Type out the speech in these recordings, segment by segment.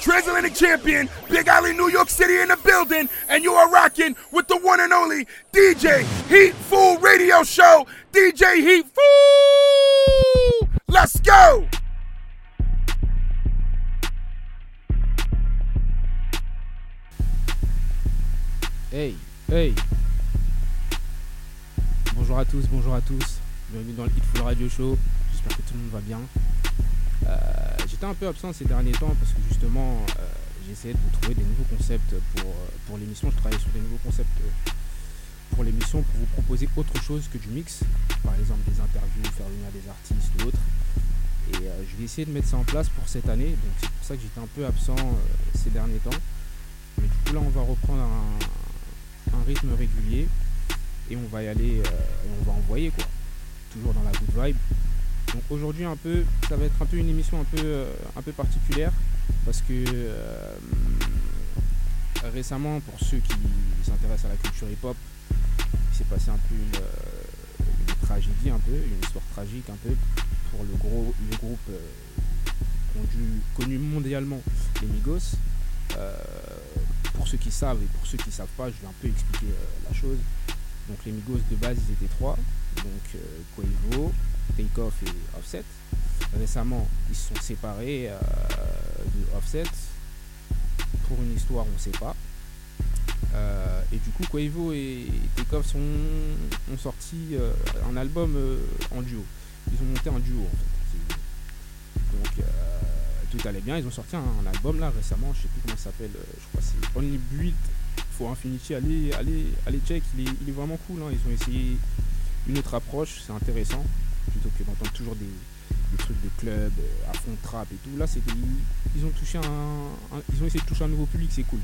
Transatlantic Champion, Big Alley, New York City in the building, and you are rocking with the one and only DJ Heat Fool Radio Show. DJ Heat Fool! Let's go! Hey, hey Bonjour à tous, bonjour à tous. Bienvenue dans le Hitful Radio Show. J'espère que tout le monde va bien. Euh, J'étais un peu absent ces derniers temps parce que justement, euh, j'essayais de vous trouver des nouveaux concepts pour, euh, pour l'émission. Je travaillais sur des nouveaux concepts pour l'émission pour vous proposer autre chose que du mix. Par exemple, des interviews, faire venir des artistes ou autres. Et je vais essayer de mettre ça en place pour cette année. Donc c'est pour ça que j'étais un peu absent ces derniers temps. Mais du coup là on va reprendre un, rythme régulier et on va y aller et on va envoyer quoi. Toujours dans la good vibe. Donc aujourd'hui un peu, ça va être un peu une émission un peu, euh, un peu particulière parce que euh, récemment pour ceux qui s'intéressent à la culture hip-hop, il s'est passé un peu une, euh, tragédie un peu, une histoire tragique un peu pour le gros le groupe connu, mondialement les Migos. Pour ceux qui savent et pour ceux qui savent pas, je vais un peu expliquer la chose. Donc les Migos de base ils étaient trois, donc Quavo, Takeoff et Offset. Récemment ils se sont séparés euh, de Offset pour une histoire on sait pas. Euh, et du coup Quavo et Takeoff sont, ont sorti euh, un album en duo. Ils ont monté un duo en fait. Donc tout allait bien. Ils ont sorti un, album là récemment, je sais plus comment ça s'appelle, je crois que c'est Only Build for Infinity. Allez, allez, allez check, il est, il est vraiment cool. hein. Ils ont essayé une autre approche, c'est intéressant, plutôt que d'entendre toujours des, trucs de club euh, à fond trap et tout. Là, c'était, ils ont touché un, ils ont essayé de toucher un nouveau public, c'est cool.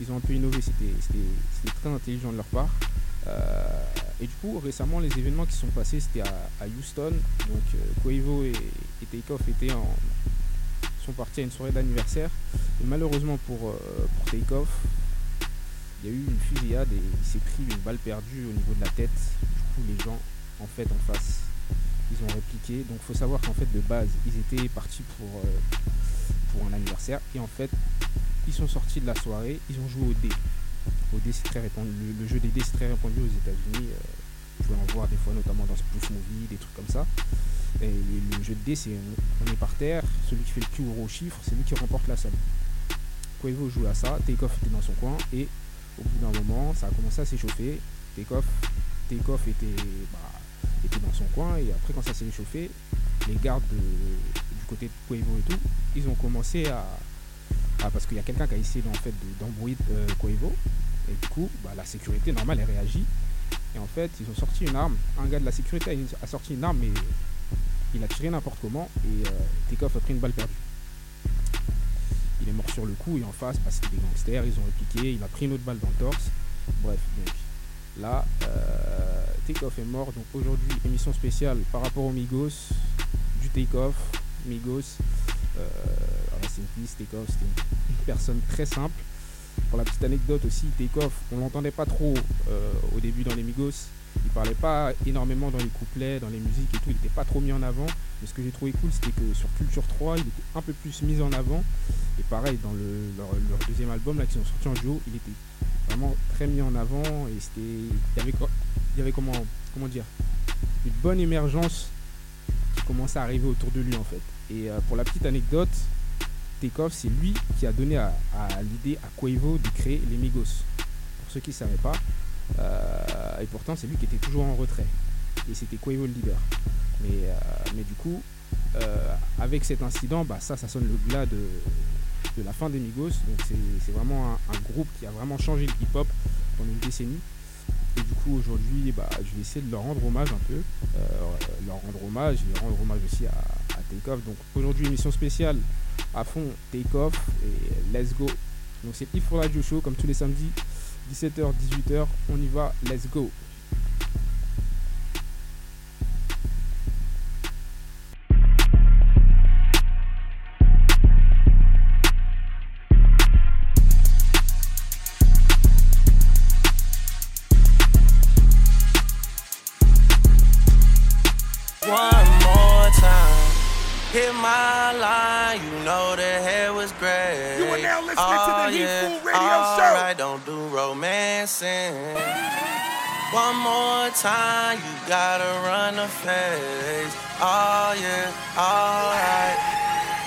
Ils ont un peu innové, c'était, très intelligent de leur part. Euh, et du coup, récemment, les événements qui sont passés, c'était à, Houston. Donc, euh, et, et Takeoff étaient en, sont partis à une soirée d'anniversaire. Et malheureusement pour, euh, pour Takeoff, il y a eu une fusillade et il s'est pris une balle perdue au niveau de la tête. Du coup, les gens, en fait, en face, ils ont répliqué. Donc, faut savoir qu'en fait, de base, ils étaient partis pour, euh, pour un anniversaire. Et en fait, ils sont sortis de la soirée, ils ont joué au dé. Au dé, c'est très répandu. Le, jeu des dés, c'est très répandu aux États-Unis. euh, vous pouvez en voir des fois, notamment dans Spoof Movie, des trucs comme ça. Et le, jeu de dés, c'est on, est par terre, celui qui fait le plus gros chiffre, c'est lui qui remporte la somme. Quavo jouait à ça, Takeoff était dans son coin, et au bout d'un moment, ça a commencé à s'échauffer. Takeoff était, bah, était dans son coin, et après, quand ça s'est échauffé, les gardes de- du côté de Quavo et tout, ils ont commencé à. parce qu'il y a quelqu'un qui a essayé en fait de- d'embrouiller euh, Quavo, et du coup, bah, la sécurité normale, elle réagit. Et en fait, ils ont sorti une arme. Un gars de la sécurité a, sorti une arme, mais il a tiré n'importe comment et euh, Takeoff a pris une balle perdue. Il est mort sur le coup et en face, parce c'était des gangsters, ils ont répliqué, il a pris une autre balle dans le torse. Bref, donc là, euh, Takeoff est mort. Donc aujourd'hui, émission spéciale par rapport aux Migos, du Takeoff, Migos. Euh, rest in peace, Takeoff, c'était une, une personne très simple. Pour la petite anecdote aussi, Takeoff, on l'entendait pas trop euh, au début dans les Migos. Il parlait pas énormément dans les couplets, dans les musiques et tout, il était pas trop mis en avant. Mais ce que j'ai trouvé cool, c'était que sur Culture 3, il était un peu plus mis en avant. Et pareil, dans le, leur, deuxième album là, qu'ils ont sorti en duo, il était vraiment très mis en avant. Et c'était. Il y il y avait comment, comment dire Une bonne émergence qui commençait à arriver autour de lui en fait. Et euh, pour la petite anecdote, Takeoff, c'est lui qui a donné à, l'idée à Quavo de créer les Migos. Pour ceux qui ne savaient pas. Euh, et pourtant, c'est lui qui était toujours en retrait. Et c'était Quavo le leader. Mais, euh, mais du coup, avec cet incident, bah, ça, ça sonne le glas de, de la fin des Migos. Donc c'est vraiment un groupe qui a vraiment changé le hip-hop pendant une décennie. Et du coup, aujourd'hui, bah, je vais essayer de leur rendre hommage un peu. Euh, leur rendre hommage et rendre hommage aussi à, à. Donc aujourd'hui, émission spéciale à fond Takeoff et Let's Go. Donc c'est for Radio Show comme tous les samedis, 17h, 18h. On y va, let's go. Romancing. One more time, you gotta run the face. Oh yeah, alright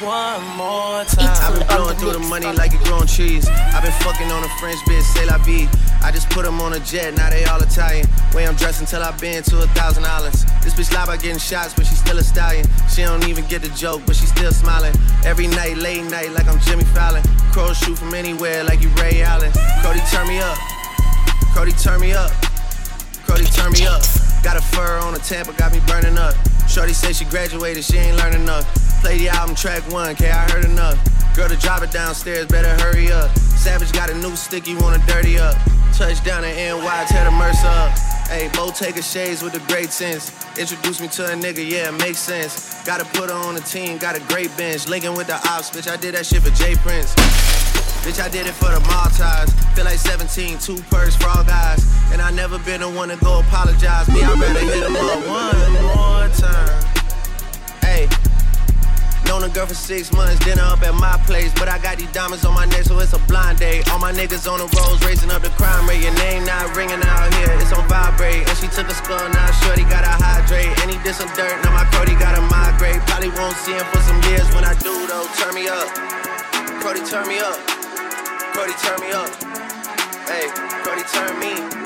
one more time. I've been blowing through the money like it growing cheese. I've been fucking on a French bitch, say la vie. I just put them on a jet, now they all Italian. Way I'm dressed until I've been to a thousand dollars. This bitch lie about getting shots, but she's still a stallion. She don't even get the joke, but she's still smiling. Every night, late night, like I'm Jimmy Fallon. Crows shoot from anywhere, like you Ray Allen. Cody, turn me up. Cody, turn me up. Cody, turn me up. Got a fur on a Tampa, got me burning up. Shorty say she graduated, she ain't learning enough. Play the album track one, K, I heard enough. Girl to drive it downstairs, better hurry up. Savage got a new stick, you wanna dirty up. Touchdown in NY, tear the Mercer up. Hey, Bo take a shades with a great sense. Introduce me to a nigga, yeah, makes sense. Gotta put her on the team, got a great bench. Linking with the ops, bitch, I did that shit for J Prince. Bitch, I did it for the Maltese. Feel like 17, two purse all guys. And I never been the one to go apologize. Me, I better hit him up one more time. Hey. Known a girl for six months, dinner up at my place. But I got these diamonds on my neck, so it's a blind date. All my niggas on the roads, raising up the crime rate. Your name not ringing out here, it's on vibrate. And she took a skull, now shorty gotta hydrate. And he did some dirt, now my Cody gotta migrate. Probably won't see him for some years when I do, though. Turn me up. Cody, turn me up. Cody, turn me up. Hey, Cody, turn me.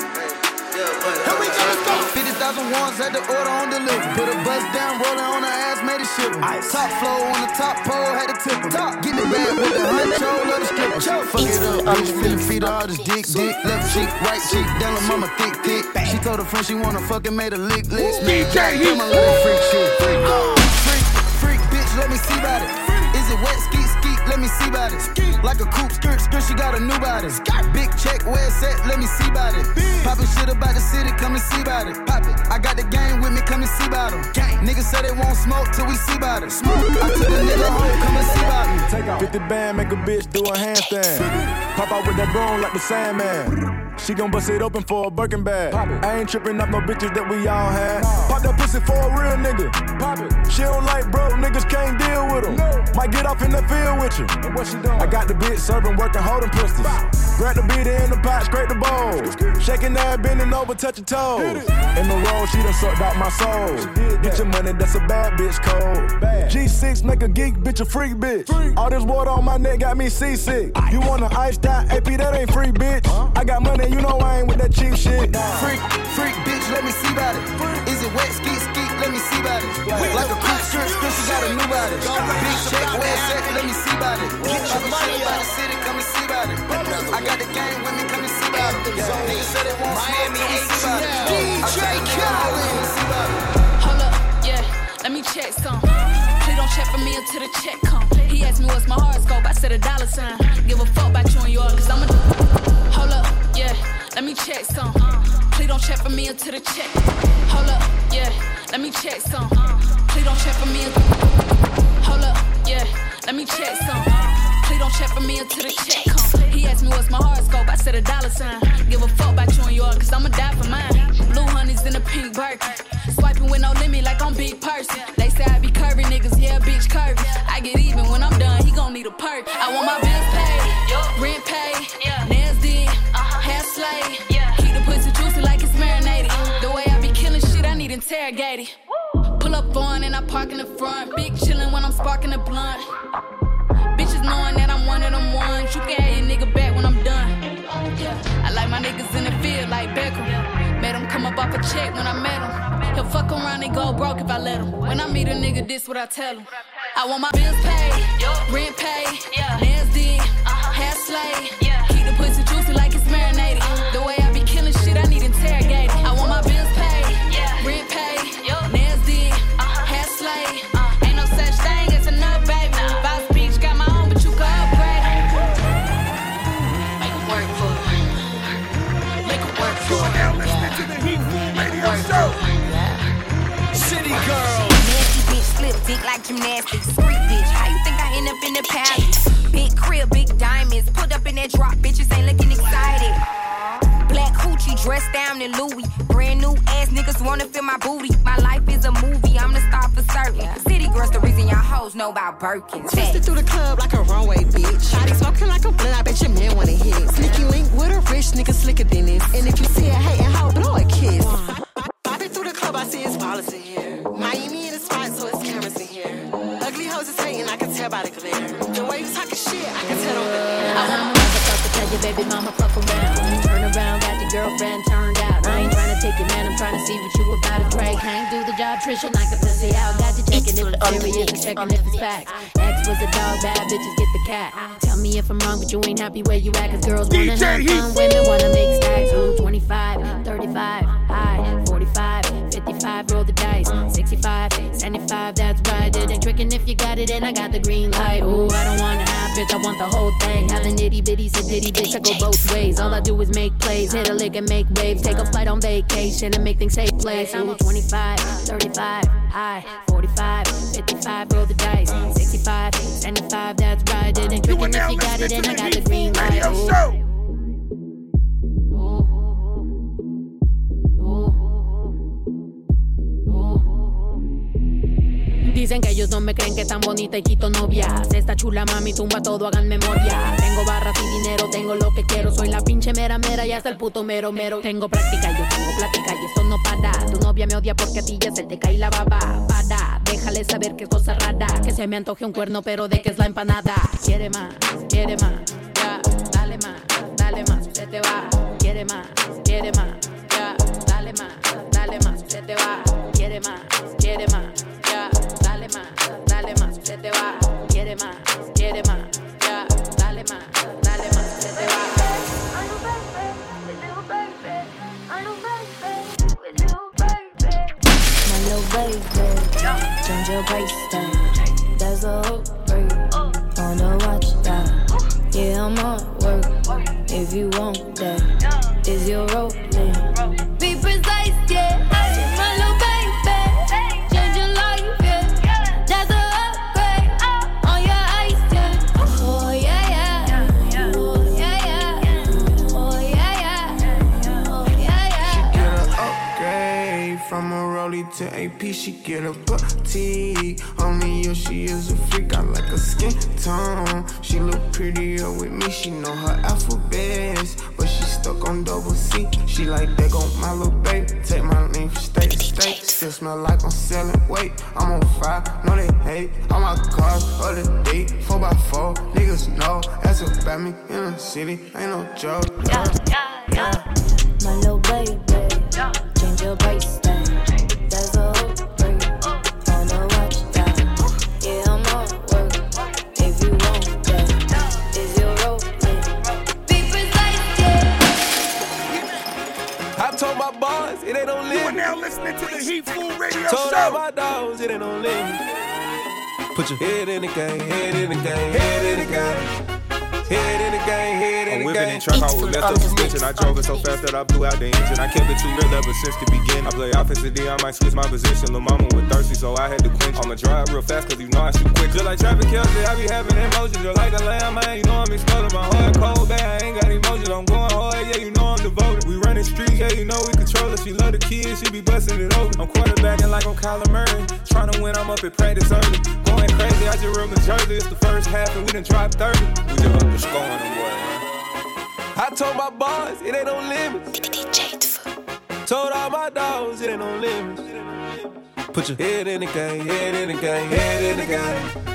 Here we go, go. 50,000 ones at the order on delivery. Put a bus down, rolling on her ass, made it shiver. Top flow on the top pole, had to tip Top, get the bag with the honcho, let it strip. Fuck it up, bitch, feeling feet all this dick, dick. Left cheek, right cheek, down the mama thick, thick. She told her friend she wanna fucking made a lick list. DJ, he's freak shit. Freak, freak, freak, bitch, let me see about it. Is it wet ski? Let me see about it. Like a coupe skirt skirt, she got a new body. Big check, where it's at? Let me see about it. Poppin' shit about the city, come and see about it. Pop it. I got the game with me, come and see about it. Niggas say they won't smoke till we see about it. Smoke. I took a nigga home, come and see about me. Take off. 50 band, make a bitch do a handstand. Pop out with that bone like the Sandman. She gon' bust it open for a Birkin bag. I ain't trippin' up no bitches that we all had. Pop that pussy for a real nigga. Pop it. She don't like broke niggas, can't deal with them. No. Might get off in the field with you. And what she doing? I got the bitch serving, working, holding pistols. Grab the beat in the pot, scrape the bowl. Shaking that, bending over, touching toes. In the roll, she done sucked out my soul. Get your money, that's a bad bitch code. G6 make a geek bitch a freak bitch. All this water on my neck got me seasick. You want an ice out AP, that ain't free bitch. I got money, you know I ain't with that cheap shit. Freak, freak bitch, let me see about it. Is it wet, ski, ski, let me see about it. Like a cool skirt, skirt, she got a new body. Big check, where it's at, let me see about it. Get your money out the city, come and see about it. I got the game with me, come and see about it. Niggas said they won't Miami DJ Khaled. Hold up, yeah, let me check some. Please don't check for me until the check come. He asked me what's my horoscope, I said a dollar sign. Give a fuck about you and yours, cause I'm a. Hold up, yeah, let me check some. Please don't check for me until the check. Hold up, yeah, let me check some. Please don't check for me. Hold up, yeah, let me check some. Please don't check for me until the check come. He asked me what's my horoscope, I said a dollar sign. Give a fuck about you and yours, cause I'ma die for mine. Blue honey's in a pink Birkin. Swiping with no limit like I'm big person. They say I be curvy niggas, yeah, bitch curvy. I get even when I'm done, he gon' need a perk. I want my bills blunt. Bitches knowing that I'm one of them ones. You can have your nigga back when I'm done. I like my niggas in the field like Beckham. Made him come up off a check when I met him. He'll fuck around and go broke if I let him. When I meet a nigga, this what I tell him. I want my bills paid, rent paid, nails did, uh-huh. hair slayed. Gymnastics. Street bitch, how you think I end up in the palace? Big crib, big diamonds. Pulled up in that drop, bitches ain't looking excited. Black hoochie dressed down in Louis. Brand new ass niggas wanna feel my booty. My life is a movie, I'm the star for certain. City girls, the reason y'all hoes know about Birkins. Twisted through the club like a runway, bitch. Shotty smoking like a blunt, I bet your man wanna hit. Sneaky link with a rich nigga slicker than this. And if you see a hating hoe, blow a kiss. Bopping through the club, I see ballers in here. Baby mama fuck around. Turn around, got your girlfriend turned out. I ain't trying to take your man, I'm trying to see what you about to Drake. Can't do the job, Trisha, like a pussy out. Got you checking if it's serious and checking if it's facts. X was a dog, bad bitches get the cat. Tell me if I'm wrong, but you ain't happy where you at. Cause girls wanna DJ have fun, women wanna make stacks. Ooh, 25, 35, high, 45, 55, roll the dice. 65, 75, that's right. It ain't tricking if you got it, and I got the green light. Ooh, I don't wanna have bitch, I want the whole thing. Have an itty bitty, so ditty bitch, I go both ways. All I do is make plays, hit a lick and make waves. Take a flight on vacation and make things take place. Ooh, 25, 35, high, 45, 55, roll the dice. 65, 75, that's right. It You are tricking if you got it, and I got the green light. Ooh. Dicen que ellos no me creen que tan bonita y quito novias. Esta chula mami tumba todo, hagan memoria. Tengo barras y dinero, tengo lo que quiero. Soy la pinche mera mera y hasta el puto mero mero. Tengo práctica, yo tengo plática y esto no para. Tu novia me odia porque a ti ya se te cae la baba. Para, déjale saber es cosa rara. Que se me antoje un cuerno, pero de que es la empanada. Quiere más, quiere más, ya, dale más, dale más, se te va. Quiere más, quiere más, ya, dale más, dale más, se te va. Quiere más, quiere más, ya, se te va. Quiere más, quiere más, ya, dale más, dale más, se te va. Baby, change your bracelet. There's a hook break on the watch that. Yeah, I'm on work. If you want that, is your rolling? To AP. She get a boutique. Only you, she is a freak. I like her skin tone. She look prettier with me. She know her alphabets, but she stuck on double C. She like that on my little baby. Take my name from state to state. Still smell like I'm selling weight. I'm on fire, no they hate. All my cars, the day, 4x4. Niggas know that's about me in the city. Ain't no joke. My it ain't no You are now listening to the Heat Food Radio Told all my dogs it ain't limit. Put your head in the game, head in the game, head in the game. Head in the game, head in I'm the whipping game. and truck out with left up suspension. I drove it so fast that I blew out the engine. I kept it too real ever since the beginning. I play offensive D, I might switch my position. Lil' mama was thirsty, so I had to quench. I'ma drive real fast, cause you know I shoot quick. Just like Travis Kelce, I be having emotions. Just like a lamb, man, you know I'm exploding. My heart cold, bad, I ain't got emotions. I'm going hard, yeah, you know I'm devoted. We running streets, yeah, you know we control it. She love the kids, she be busting it over. I'm quarterbacking like I'm Kyler Murray. Trying to win, I'm up at practice early. Going crazy, I just real New Jersey. It's the first half, and we done dropped 30. We just up the score on them, boy. I told my boys it ain't no limits. Told all my dogs it ain't no limits. Put your head in the game, head in the game, head in the game.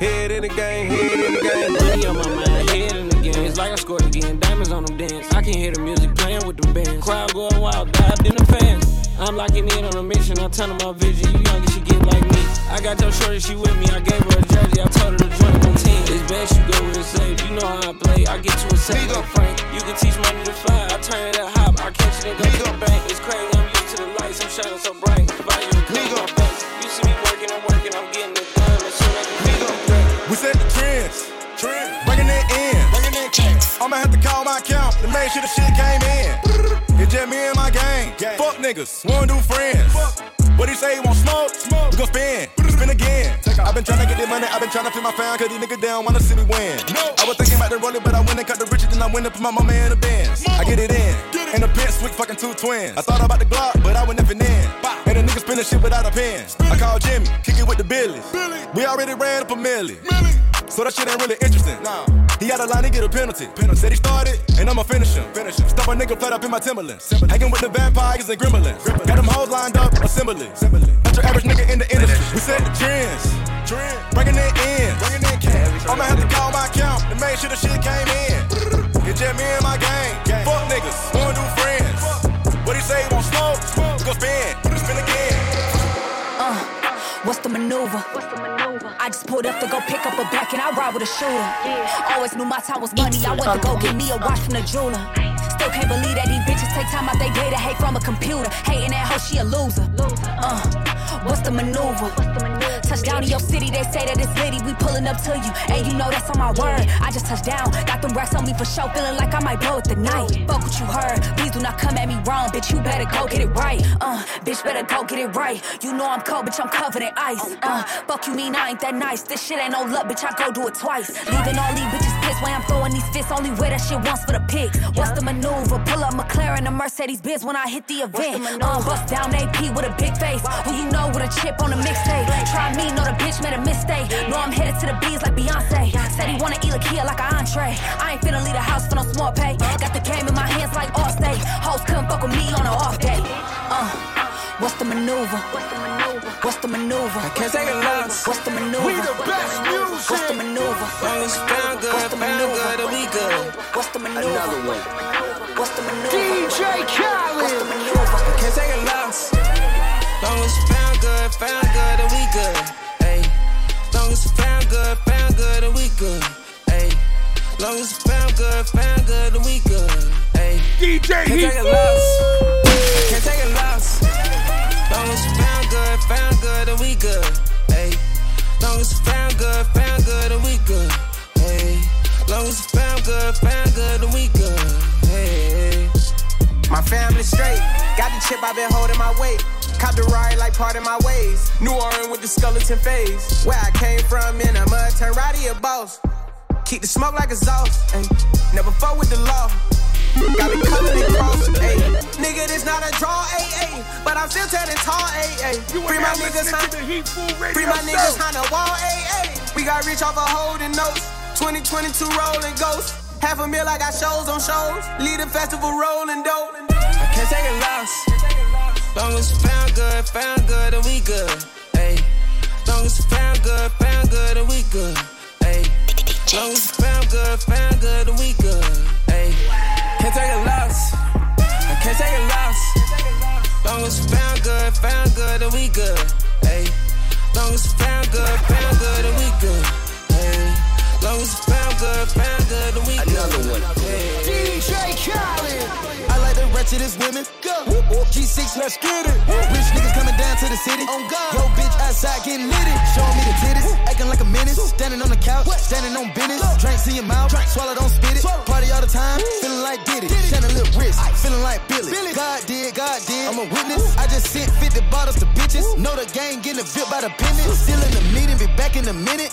Head in the game, head in the game. Money on my mind, head in the game. It's like I scored again. Diamonds on them dance. I can hear the music playing with them bands. Crowd going wild, dived in the fans. I'm locking in on a mission. I tell them my vision. You young, she get like me. I got your shorty, she with me. I gave her a jersey. I told her to join my team. It's best you go with it safe. You know how I play. I get to a safe like Frank. You can teach money to fly. I turn it up hop. I catch it and go to the bank. It's crazy. I'm used to the lights. I'm shining so bright. You a clean my face. You see me working, I'm working. I'm getting it done. As soon as I We set the trends, trend, bringing it in, bringing it in. I'ma have to call my account to make sure the shit came niggas, wanna do friends. What he say, he want smoke? smoke. We gon' spin, spin again. I've been tryna get the money, I've been tryna feel my fan, cause these niggas down wanna see me win. No. I was thinking about the rolling, but I went and cut the riches, and I went and put my mama in the Benz. I get it in, in the pimp switch fucking two twins. I thought about the Glock, but I would never this shit without a pen. I call Jimmy, kick it with the Billies. We already ran up a milli. So that shit ain't really interesting. Nah. He had a line, he get a penalty. penalty. Said he started, and I'ma finish him. Finish him. Stop a nigga flat up in my Timberlands. Hanging with the vampires and gremlins. gremlins. Got them hoes lined up, assembly. assembly. Not your average nigga in the industry. We set the trends. Trend. Bringing it in. Bringing in cash. I'ma have to call my account to make sure the shit came in. Get just me and my gang. gang. Fuck niggas, wanna do friends. What he say, won't smoke? smoke. Go spin, maneuver? Pulled up to go pick up a back and I ride with a shooter. Always knew my time was money. I went to go get me a watch from the jeweler. Still can't believe that these bitches take time out their day to hate from a computer. Hating that hoe, she a loser. Uh, what's the maneuver? Touchdown to your city, they say that it's litty. We pulling up to you, and you know that's on my word. I just touched down, got them racks on me for show, feeling like I might blow it tonight. Fuck what you heard, please do not come at me wrong, bitch. You better go get it right. Uh, bitch, better go get it right. You know I'm cold, bitch. I'm covered in ice. Uh, fuck you mean I ain't that nice? This shit ain't no luck, bitch. I go do it twice. Leaving all these bitches pissed when I'm throwing these fists. Only wear that shit once for the pics. What's the maneuver? Pull up McLaren, a Mercedes Benz when I hit the event. Uh, bust down AP with a big face. Who you know with a chip on the mixtape? Try me, know the bitch made a mistake. Know I'm headed to the bees like Beyonce. Said he wanna eat a kid like an entree. I ain't finna leave the house for no small pay. Got the game in my hands like Allstate. Hoes couldn't fuck with me on an off day. Uh, what's the maneuver? What's the maneuver? I can't take a loss. What's the maneuver? We the best music. What's the maneuver? Long as found good, What's the found maneuver? good, and we good. What's the maneuver? Another one. What's the maneuver? DJ Khaled. What's the maneuver? I can't take a loss. Long as found good, found good, and we good. Hey. Long as found good, found good, and we good. Hey. Long as found good, found good, and we good. Hey. DJ Can't take a loss. Can't take a loss. Long as found good, found good, and we good. Hey. Long as found good, found good, and we good. Hey. Long as found good, found good, and we good. Hey. My family straight. Got the chip, I've been holding my weight. Cop the ride like part of my ways. New Orleans with the skeleton phase. Where I came from in a mud, turn righty a boss. Keep the smoke like exhaust. Ay. Never fuck with the law. Got me covered in cross. Ay. Nigga, this not a draw, ay, ay. But I'm still turning tall, ay, ay. Free my niggas, huh? Free my niggas, on the wall, ay, ay. We got rich off of holding notes. 2022 rolling ghosts. Half a mil, I got shows on shows. Lead a festival rolling dope. I can't take a loss. Long as found good, found good, and we good. Hey. Long as found good, found good, and we good. Hey. Long as found good, found good, and we good. Good, and we good. Hey. Long as found good, found good, and we good. Hey. Long as found good, found good, and we good. Another one. Hey. DJ Khaled. I like the wretchedest women. Go. whoop G6, let's get it. Rich niggas coming down to the city. On God. Yo, bitch, outside getting litty. Showing me the titties. Acting like a menace. Standing on the couch. Standing on business. Drinks in your mouth. Swallow, don't spit it. Party all the time. Feeling like Diddy. Shining little wrist. Feeling like Billy. Billy. God did, God did. I'm a witness. I just sent 50 bottles to bitches. Know the gang getting a VIP by the pennies. Still in the meeting. Be back in a minute.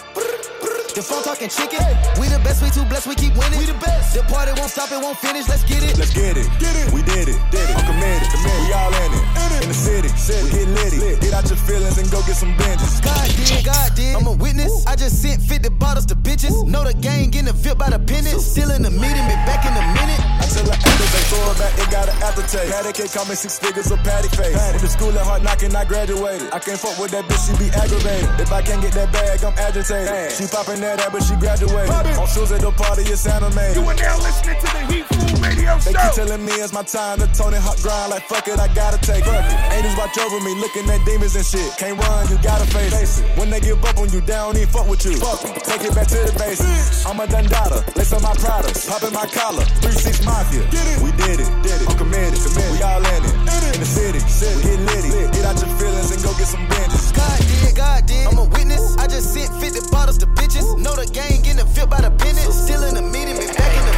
The phone talking chicken. We the best, we too blessed, we keep winning. We the best. The party won't stop, it won't finish. Let's get it. Let's get it. Get it. We did it. Did it. I'm committed. committed. We all in it. In, the city. city. We get litty. Lit. Get out your feelings and go get some binges. God did, God did. I'm a witness. I just sent 50 bottles to bitches. Know the gang getting a VIP by the pennies. Still in the meeting, be back in a minute. I tell her after they throw it back, it got an aftertaste. Patty cake call me six figures of patty face. Patty. Went to school at hard knocking, I graduated. I can't fuck with that bitch, she be aggravated. If I can't get that bag, I'm agitated. Bad. She popping that ass, but she graduated. On shoes at the party, it's animated. You are now listening to the Heat Food Radio They keep telling me it's my time to Tony Hawk grind like fuck it, I gotta take it. Angels watch over me, looking at demons and shit. Can't run, you gotta face it. When they give up on you, they don't even fuck with you. Fuck 'em. Take it back to the basics. I'm a Dundada, lace on my products, popping my collar. 3-6 Mafia, we did it, did it. I'm committed, committed. we all in it. In the city, city. get litty. Get out your feelings and go get some binges. God did, God did. I'm a witness. I just sent 50 bottles to bitches. Know the gang getting a VIP by the pennies. Still in the meeting, be back in the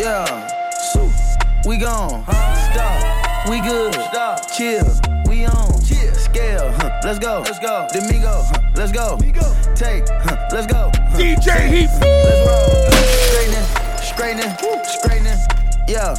Yeah. We gone. Stop. We good. Stop. Chill. We on. Chill. Scale. Huh. Let's go. Let's go. Domingo. Huh. Let's go. Take. Huh. Let's go. Huh. DJ Heat Let's roll. Straightening. Straightening. Straightening. Yeah.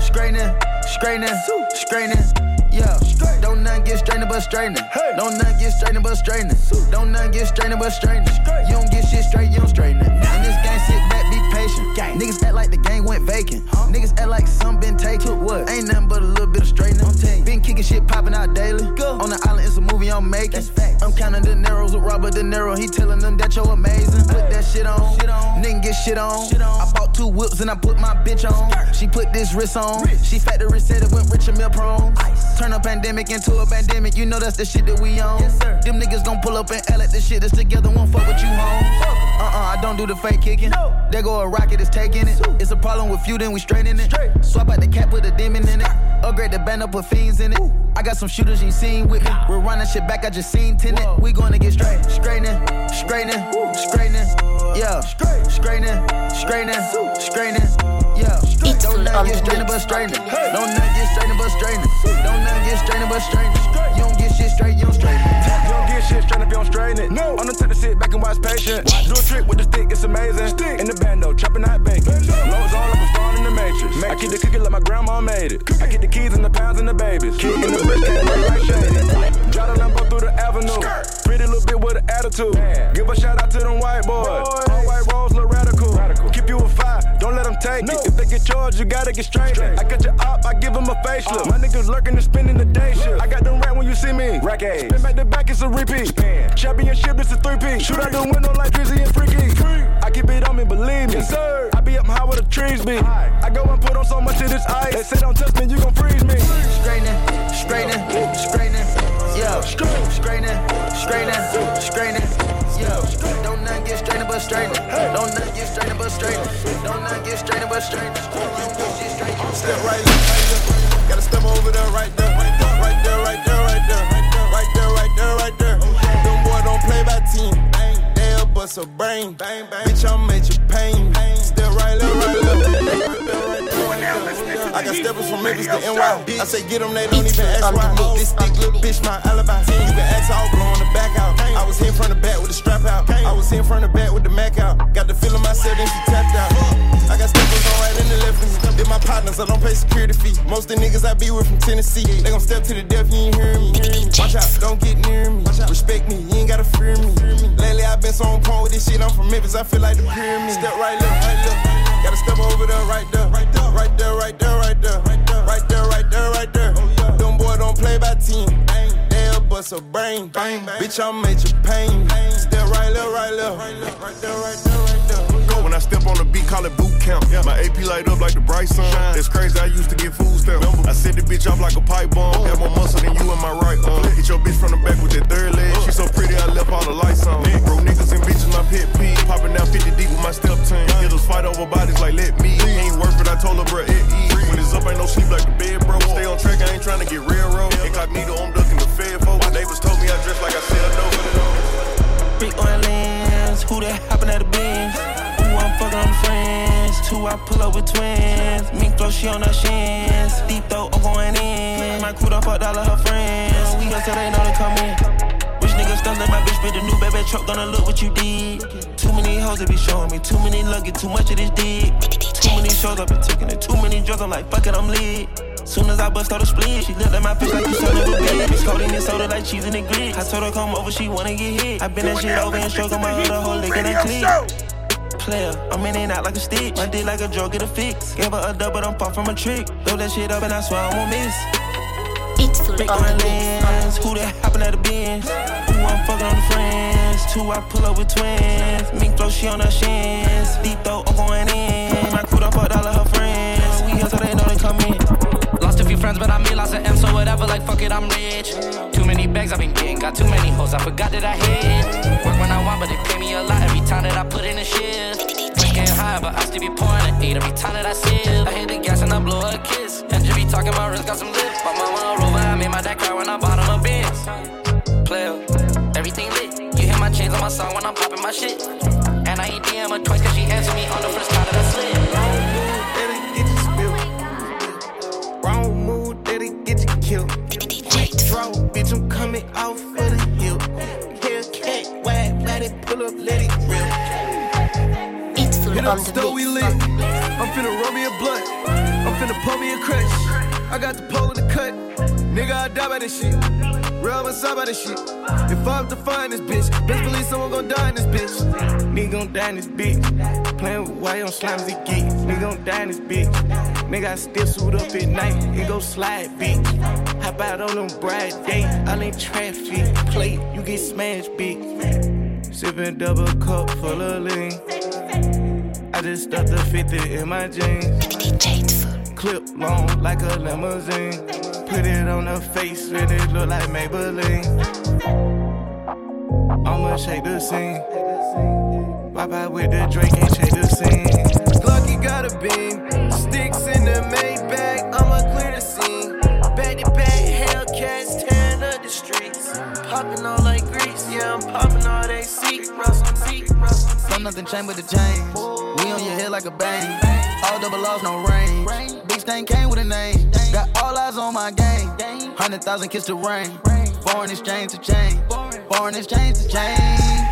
Straightening. Straightening. Straightening. Yeah, don't nothing get straightening but straightening. Don't nothing get straightening but straightening. Don't nothing get straightening but straightening. You don't get shit straight, you don't straighten it. In this game, sit back, be patient. Gang. Niggas act like the game went vacant. Niggas act like some been taken. What? Ain't nothing but a little bit of straightening. Been kicking shit popping out daily. On the island, it's a movie I'm making. I'm counting the narrows with Robert De Niro. He telling them that you're amazing. Put that shit on. Nigga get shit on. I bought two whips and I put my bitch on. She put this wrist on. She factory said it went rich and meal prone. Turn a pandemic into a pandemic. You know that's the shit that we on. Them niggas gon' pull up and L at the shit that's together. Won't fuck with you home. Uh uh, I don't do the fake kicking. There go a rocket, it's taking it. It's a problem with you, then we straighten it. Swap out the cap, put a demon in it. Upgrade the band up, put fiends in it. I got some shooters you seen with me. We're running shit back, I just seen tenant. We gonna get straight. Straightening, straightening, straightening. Yeah, straightening, straightening, straightening. Yeah, don't not get straightening but straightening. Don't not get straightening but straightening. Don't not get straightening but straightening. You don't get shit straight, you don't straighten it. You don't get shit straight if you don't straighten it. No. I'm the type to sit back and watch patient. Do a trick with the stick, it's amazing. Stick. In the bando, chopping out bacon. Lows on like I'm starting in the matrix. I keep the cookie like my grandma made it. I get the keys and the pounds and the babies. Kid in the brick, like shady. Drive the Lambo through the avenue. Pretty little bit with an attitude. Give a shout out to them white boys. All white rolls look radical. Don't let them take it. If they get charged, you gotta get straight. I got your op, I give them a facelift. My niggas lurking and spending the day shift. I got them right when you see me. Rack Spin back to back, it's a repeat. Championship, it's a three-peat. Shoot out the window like Drizzy and Freaky. I keep it on me, believe me. sir. I be up high where the trees be. I go and put on so much of this ice. They say don't touch me, you gon' freeze me. Straightening, straightening, straightening. Yeah, straightening, straightening, straightening. Yeah, don't not get straightening but straightening. Don't not get straightening but straightening. Don't not get straightening but straightening. Step right left. Gotta step over there, right there, right there, right there, right there, right there, right there, right there. Them boy don't play by team. They'll bust a brain. Bitch, I'm at your pain. Step right left, right left. I got steppers from Memphis to NY. I say get them, they don't even ask why. This thick little bitch, my alibi. You can ask, I'll blow on the back out. I was here from the back with the strap out. I was here from the back with the Mac out. Got the feeling myself, then she tapped out. I got steppers on right in the left of me. My partners, I don't pay security fee. Most of the niggas I be with from Tennessee. They gon' step to the death, you ain't hearing me. Watch out, don't get near me. Respect me, you ain't gotta fear me. Lately I've been so on point with this shit. I'm from Memphis, I feel like the pyramid. Step right left, right left. Gotta step over there, right there, right there, right there, right there, right there, right there, right there, right there. Oh, Them boy don't play by team. They'll bust a brain. Bitch, I'm at your pain. Step right left, right there, right there, right there. Go when I step on the beat, call it boot camp. My AP light up like the bright sun. It's crazy, I used to get food stamps. I set the bitch off like a pipe bomb. Have more muscle than you in my right arm. Hit your bitch from the back with that third leg. She so pretty, I left all the lights on. Bro, niggas and bitches, my pit peeve. Popping down 50 deep with my step team. Hitters fight over bodies like let me. Ain't worth it, I told her, bro, it eat. When it's up, ain't no sleep like the bed, bro. Stay on track, I ain't trying to get railroad. Incognito, I'm ducking the fed folk. My neighbors told me I dress like I sell dope. Big oil lens, who that hopping at the bins? Ooh, on friends. Two, I pull up with twins. Mink flow, she on her shins. Deep throat, I'm going in. My crew done fucked all of her friends. We gon' so they know to come in. Rich niggas stunning my bitch with the new baby truck. Gonna look what you did. Too many hoes they be showing me. Too many luggage, too much of this dick. Too many shows I've been taking it. Too many drugs, I'm like, fuck it, I'm lit. Soon as I bust out a split, she looked at my bitch like you son of a bitch. In this soda like cheese in the grits. I told her come over, she wanna get hit. I been that shit over and stroking my other whole leg in a clip. Player, I'm in and out like a stitch. My dick like a drug, get a fix. Gave her a double, but I'm far from a trick. Throw that shit up and I swear I won't miss. It's full Big on orange the lens, who that hopping at the bins? Ooh, I'm fucking on the friends. Two, I pull up with twins. Mink flow, she on her shins. Deep throat, I'm going in. My crew done fucked all of her friends. We here so they know they come in. Lost a few friends, but I made lots of M, so whatever, like fuck it, I'm rich. Too many bags I've been getting, got too many hoes, I forgot that I hit. Work when I want, but they pay me a lot every time that I put in a shift. Getting high, but I still be pouring an eight every time that I sip. I hit the gas and I blow a kiss. And just be talking my wrist, got some lip. My mama a rover, I made my dad cry when I bought him a Benz. Player, everything lit. You hear my chains on my song when I'm popping my shit. And I ain't DM her twice cause she answered me on the first time that I slid. Bitch, I'm coming off of the hill. Hellcat, wide, let it pull up, let it rip. It's full Hit up the store, we lit. I'm finna roll me a blunt. I'm finna pull me a crush. I got the pole in the cut. Nigga, I die by this shit. Real up by this shit. If I'm to find this bitch, best believe someone gon' die in this bitch. Nigga gon' die in this bitch. Playing with white on slimes, he geek. Nigga gon' die in this bitch. Nigga, I still suit up at night. It go slide, bitch. Hop out on them bright day. I ain't traffic. Plate, you get smashed, bitch. Sippin' double cup full of lean. I just stuffed the 50 in my jeans. Clip long like a limousine. Put it on her face, and it look like Maybelline. I'ma shake the scene. Pop out with the Drake and shake the scene. Glocky got a beam. Sticks in the Maybach, I'ma clear the scene. Back to back, Hellcats tearing up the streets. Popping all like grease, yeah, I'm popping all they seats. Don't nothing change with the chain. On your head like a bang. All double loss, no range. Big stain came with a name. Got all eyes on my game. Hundred thousand kiss the rain. Foreign exchange to change. Foreign exchange to change.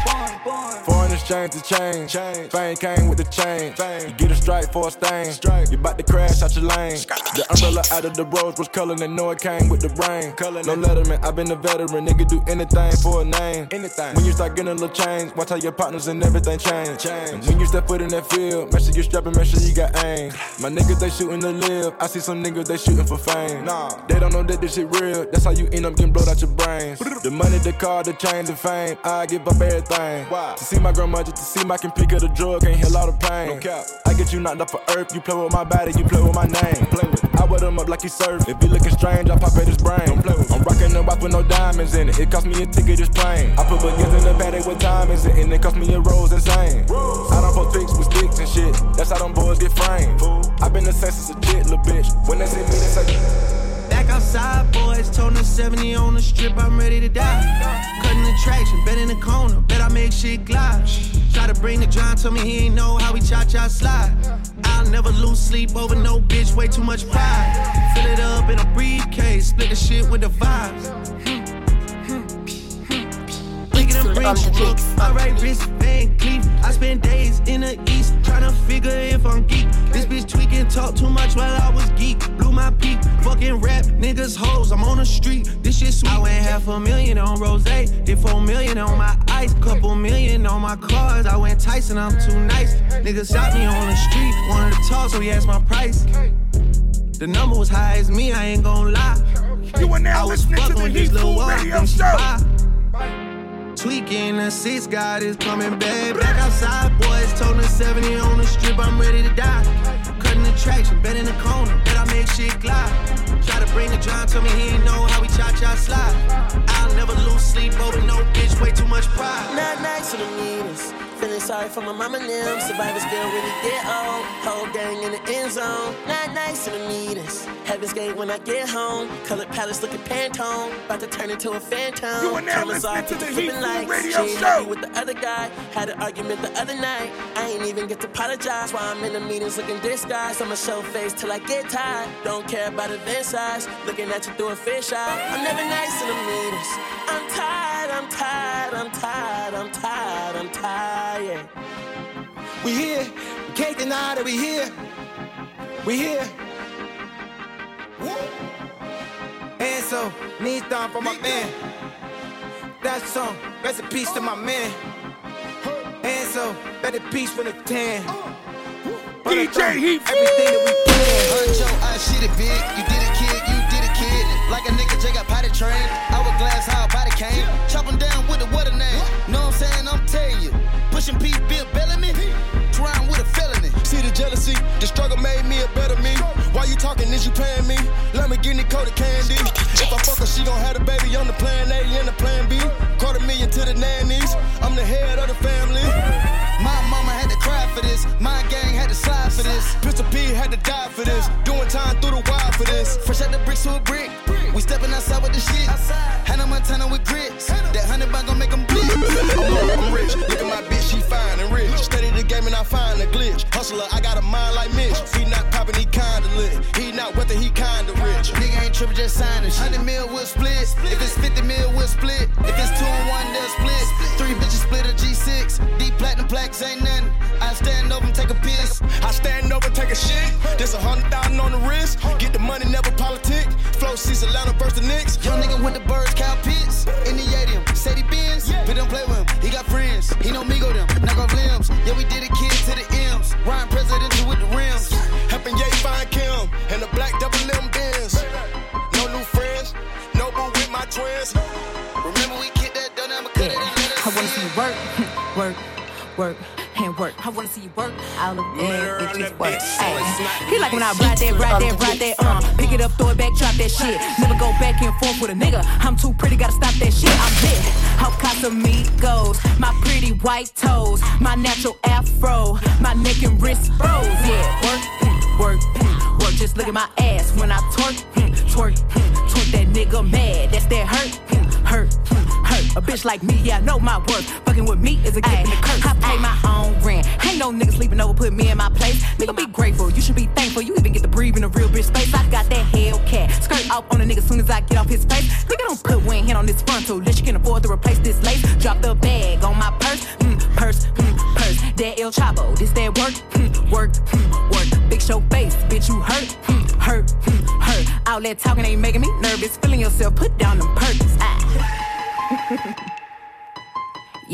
Exchange to change. Fame came with the chain. You get a strike for a stain. You bout to crash out your lane. The umbrella out of the rose was color and know it came with the brain. No letterman, i been a veteran. Nigga do anything for a name. Anything. When you start getting a little change, watch how your partners and everything change. And when you step foot in that field, make sure you strapping, make sure you got aim. My niggas they shooting to live. I see some niggas they shooting for fame. Nah, they don't know that this shit real. That's how you end up getting blowed out your brains. The money, the car, the chain, the fame. I give up everything. Why? To see my grandma, just to see my can pick of the drug, can't heal all the pain. No cap. I get you knocked off of earth. You play with my body, you play with my name. Play with it. I wear them up like he surf. If he looking strange, I pop at his brain. Don't play with I'm rocking the watch with no diamonds in it. It cost me a ticket, this plane. I put baguettes in the paddock with diamonds in it, and it cost me a rose insane. I don't post pics with sticks and shit. That's how them boys get framed. I been the same since a jet, little bitch. When they see me, they say. Back outside, boys, told 70 on the strip, I'm ready to die. Traction, bet in the corner, bet I make shit glide. Try to bring the John, tell me he ain't know how we cha cha slide. I'll never lose sleep over no bitch, way too much pride. Fill it up in a briefcase, split the shit with the vibes. Hmm. Bigger than Brinks, Alright, wrist, Van Cleef. I spend days in the east trying to figure if I'm geek. This bitch tweaking, talk too much while I was geek. Blew my peak, fucking rap, niggas hoes. I'm on the street, this shit sweet. I went half a million on rose, did four million on my ice, couple million on my cars. I went Tyson, I'm too nice. Niggas shot me on the street, wanted to talk, so he asked my price. The number was high as me, I ain't gon' lie. You are now I was listening to the with this Heat little Food walk, Radio then she Show. Tweaking the six, God is coming back. Back outside, boys, told them 70 on the strip, I'm ready to die. Cutting the traction, bet in the corner, bet I make shit glide. Try to bring the John, tell me he ain't know how we cha cha slide. I'll never lose sleep over no bitch, way too much pride. Not nice to the meanest. Feeling sorry for my mama and them. Survivors bill really get old. Whole gang in the end zone. Not nice in the meetings. Heaven's gate when I get home. Colored palace looking Pantone. About to turn into a phantom. You are now Cameras listening off, to the Heat. Radio She Show. with the other guy. Had an argument the other night. I ain't even get to apologize. While I'm in the meetings looking disguised. I'ma show face till I get tired. Don't care about event size. Looking at you through a fish eye. I'm never nice in the meetings. I'm tired, I'm tired, I'm tired, I'm tired, I'm tired. We here. We can't deny that we here. We here. And so, knees down for my man. That song, rest in peace to my man. And so, better peace from the tan. DJ Heat Everything that we plan. Heard your eye shit it big. You did it, kid. You did it, kid. Like a nigga J got potty train. Hourglass, how body came. Chopping down with the what a name. Know what I'm saying? I'm telling you. Pushing P, Bill Bellamy. Trying with a felony. See the jealousy, the struggle made me a better me. Why you talking? Is you paying me? Let me get coated candy. If I fuck her, she gon' have a baby on the plan A and the plan B. Quarter million to the nannies. I'm the head of the family. For this. My gang had to slide for this. Pistol P had to die for this. Doing time through the wire for this. Fresh out the bricks to a brick. We stepping outside with the shit. Hannah Montana with grits. That hundred bag gon' make them bleed. I'm, I'm rich. Look at my bitch, she fine and rich. Study the game and I find a glitch. Hustle hustler, I got a mind like Mitch. He not popping, he kinda lit. He not wealthy, he kinda rich. Nigga ain't tripping, just signing shit. 100 mil, we'll split. If it's 50 mil, we'll split. If it's two and one, they'll split. Three bitches split a G6. Deep platinum plaques ain't nothing. Stand over and take a piss. I stand over, take a shit. Just a hundred thousand on the wrist. Get the money, never politic. Flow seats Atlanta versus the Knicks. Young nigga with the birds, cow pits. In the Yadium, Sadie Benz. But don't play with him, he got friends. He know me go them, knock off limbs. Yeah, we did it, kid to the M's. Ryan presidential with the rims. Helping Ye find Kim. And the black double limb Benz. No new friends. No boo with my twins. Remember we kicked that down, I'ma cut it and let I wanna see you work, work, work, and work. I wanna see you work. All of that bitches work. Ay. He like when I ride that, ride that, ride that, uh. Pick it up, throw it back, drop that shit. Never go back and forth with a nigga. I'm too pretty, gotta stop that shit. I'm lit. How Casamigos, my pretty white toes, my natural afro, my neck and wrist froze. Yeah, work, work, work. Just look at my ass when I twerk, twerk, twerk. That nigga mad, that's that hurt, hurt, hurt. A bitch like me, yeah, I know my worth. Fucking with me is a gift and a curse. I pay my own rent. Ain't no nigga sleeping over, put me in my place. Nigga, be grateful. You should be thankful. You even get to breathe in a real bitch space. I got that Hellcat. Skirt off on a nigga soon as I get off his face. Nigga, don't put one hand on this frontal. Unless you can afford to replace this lace. Drop the bag on my purse. Mm, purse, mm, purse. That El Chapo. This that work. Mm, work, mm, work. Big show face. Bitch, you hurt. Mm, hurt, mm, hurt. All that talking ain't making me nervous. Feeling yourself. Put down them perks. Ah.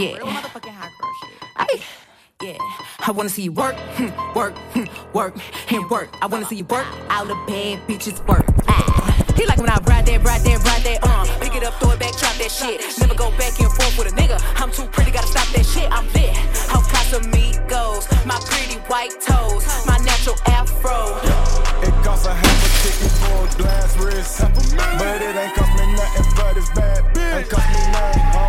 Yeah. I, yeah. I wanna see you work, work, work, and work. I wanna see you work. All the bad bitches work. Ah. He like when I ride that, ride that, ride that, uh. Pick it up, throw it back, drop that shit. Never go back and forth with a nigga. I'm too pretty, gotta stop that shit. I'm lit. How Casamigos, my pretty white toes, my natural afro. It costs a half a ticket for a glass wrist. But it ain't cost me nothing but it's bad. Ain't cost me nothing, ho.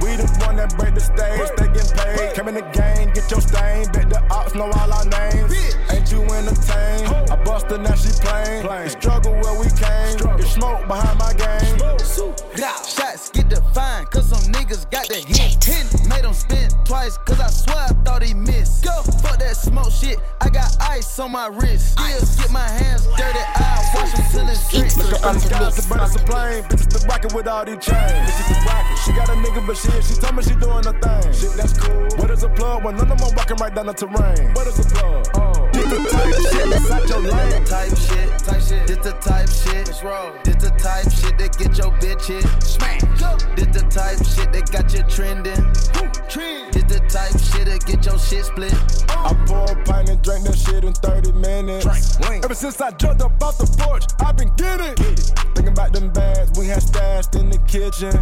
We the one that break the stage, they get paid. Come in the game, get your stain. Bet the ops know all our names. Ain't you entertained? I bust her, now she plain. The struggle where we came. It's smoke behind my game. Shots get defined, cause some niggas got that hit. Hit, made him spin twice, cause I swear I thought he missed. Go, fuck that smoke shit, I got ice on my wrist. Still get my hands dirty, I wash them till it's drenched. Look up in the skies, the birds are plane. Bitches still rockin' with all these chains. Bitches still rockin'. She got a nigga, but shit, she told me she doing her thing. Shit, that's cool. What is a plug when none of them walking right down the terrain? What is a plug? Oh, out your lane. Type shit, type shit. This the type shit. It's wrong. This the type shit that get your bitch hit. Smack. This the type shit that got you trending. Get your shit split. I pour a pint and drink that shit in 30 minutes. Ever since I jumped up off the porch, I've been getting. Thinking about them bags we had stashed in the kitchen.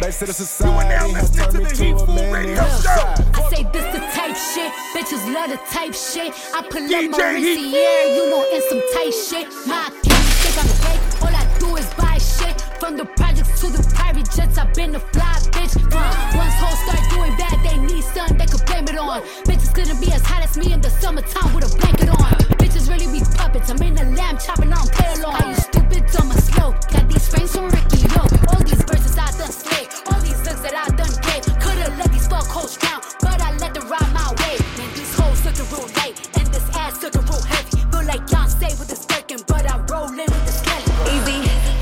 They said the society has turned me to a menace. I say this the type shit, bitches love the type shit. I pull up Mauricio, you know, in some tight shit. My accounts think I'm fake, all I do is buy shit. From the projects to the private jets, I've been a fly bitch. Uh, once hoes start doing bad, they need something they could blame it on. Bitches couldn't be as hot as me in the summertime with a blanket on. Bitches really be puppets, I'm in the lamb chopping on tail along. Are you stupid, dumb, or slow? Got these frames from Ricky, yo.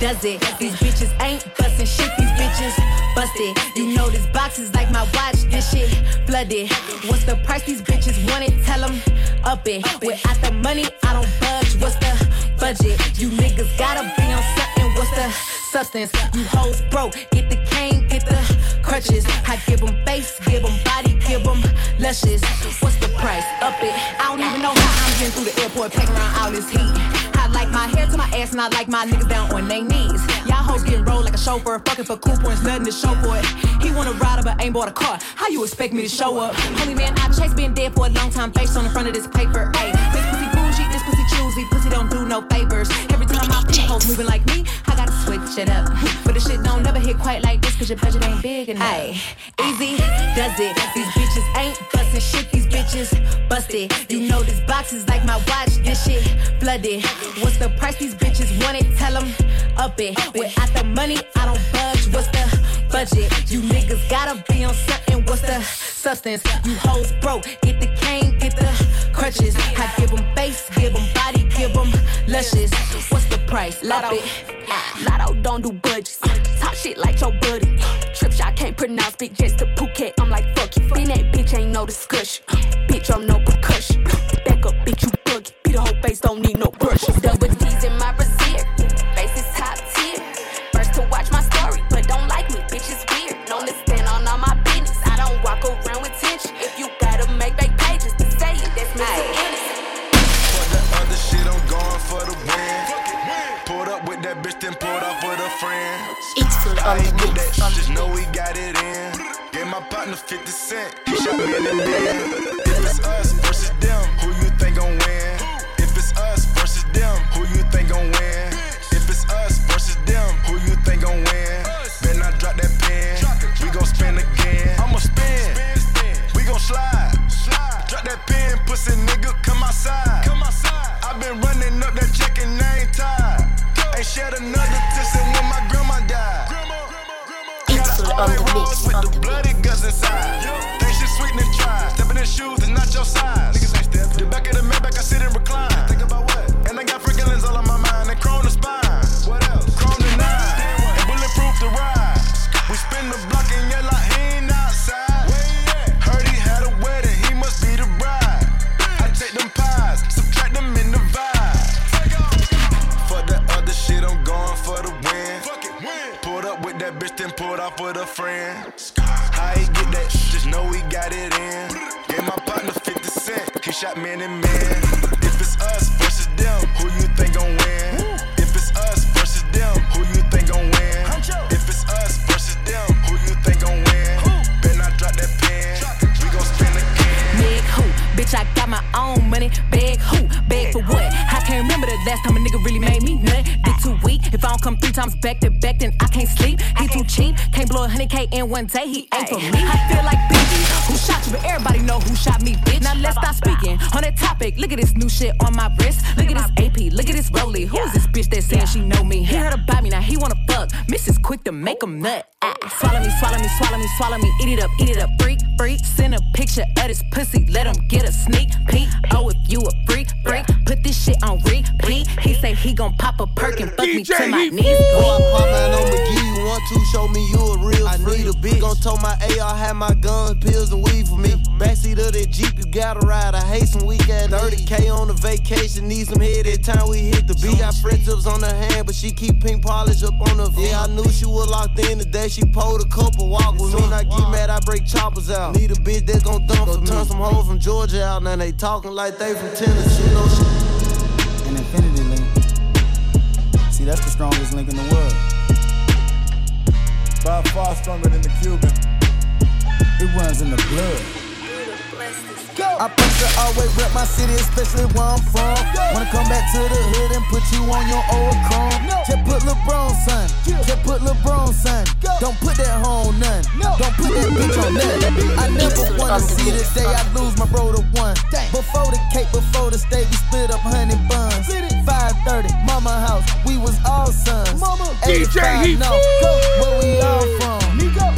Does it. These bitches ain't bustin' shit. These bitches busted. You know this box is like my watch. This shit flooded. What's the price these bitches want it? Tell them up it. Without the money, I don't budge. What's the budget? You niggas gotta be on something. What's the substance? You hoes broke. Get the cane, get the crutches. I give them face, give them body, give them luscious. What's the price? Up it. I don't even know how I'm getting through the airport, packing around all this heat. I like my hair to my ass and I like my niggas down on their knees. Y'all hoes getting rolled like a chauffeur, fucking for cool points, nothing to show for it. He wanna ride but ain't bought a car. How you expect me to show up? Holy man, I chase been dead for a long time, face on the front of this paper. Ayy, this pussy bougie, this pussy choosy, pussy don't do no favors. Every time I hoes moving like me, I gotta switch it up. But the shit don't never hit quite like this, cause your budget ain't big enough. Ayy, easy does it. These bitches ain't bustin' shit, these bitches busted. You know this box is like my watch, this shit flooded. What's the price these bitches want it? Tell them up it. Without the money, I don't budge. What's the budget? You niggas gotta be on something. What's the substance? You hoes broke. Get the cane, get the crutches. I give them face, give them body, give them luscious. What's the price? Lotto. Lotto don't do budgets. Talk shit like your buddy. Trip shot can't pronounce big jets to Phuket. I'm like, fuck you. Been that bitch ain't no discussion. Bitch, I'm no percussion. Back up, bitch, you buggy. Beat the whole face, don't need no brushes. I ain't get that, just know we got it in. Gave my partner 50 cent, he shot me in the bed. If it's us versus them, who you think gon' win? If it's us versus them, who you think gon' win? If it's us versus them, who you think gon' win? Better I drop that pen, we gon' spin again. I'ma spin, we gon' slide. Drop that pen, pussy nigga, come outside. i been running up that check and I ain't tired. Ain't shed another tear An orange rose with the bloody guts inside. Think shit sweet and try. Stepping in shoes is not your size. Niggas ain't step. The back of the Maybach, I sit and recline. One day. He ain't for me. I feel like Biggie. Who shot you? But everybody know who shot me, bitch. Now let's stop speaking on that topic. Look at this new shit on my wrist. Look at this AP. Look at this Rolly. Who is this bitch that saying she know me? He heard about me. Now he wanna fuck. Mrs. Quick to make him nut. Ah. Swallow me, swallow me, swallow me, swallow me. Eat it up, eat it up. Freak, freak. Send a picture of this pussy. Let him get a sneak peek. Oh, if you a freak, freak. Put this shit on repeat. He say he gon' pop a perk and fuck me to my knees. I bitch. Gon' tow my AR, have my guns, pills, and weed for me. Backseat of that Jeep, you gotta ride. I hate some weak ass 30K on the vacation. Need some head every time we hit the beat. Got Fred tips on her hand, but she keep pink polish up on her feet. Yeah, I knew she was locked in the day. She pulled a couple walk with me. When I get mad, I break choppers out. Need a bitch that's gon' dump for me. Turn some hoes from Georgia out. Now they talking like they from Tennessee. You know shit. An infinity link. See, that's the strongest link in the world. By far stronger than the Cuban. It runs in the blood. I prefer to always rep my city, especially where I'm from. Wanna come back to the hood and put you on your old chrome. Just put LeBron, son. Just put LeBron, son. Don't put that hoe on none. Don't put that bitch on nothing. I never wanna see the day I lose my bro to one. Before the cake, before the steak, we split up honey buns. 530, mama house, we was all sons. DJ Heat. no, where we all from.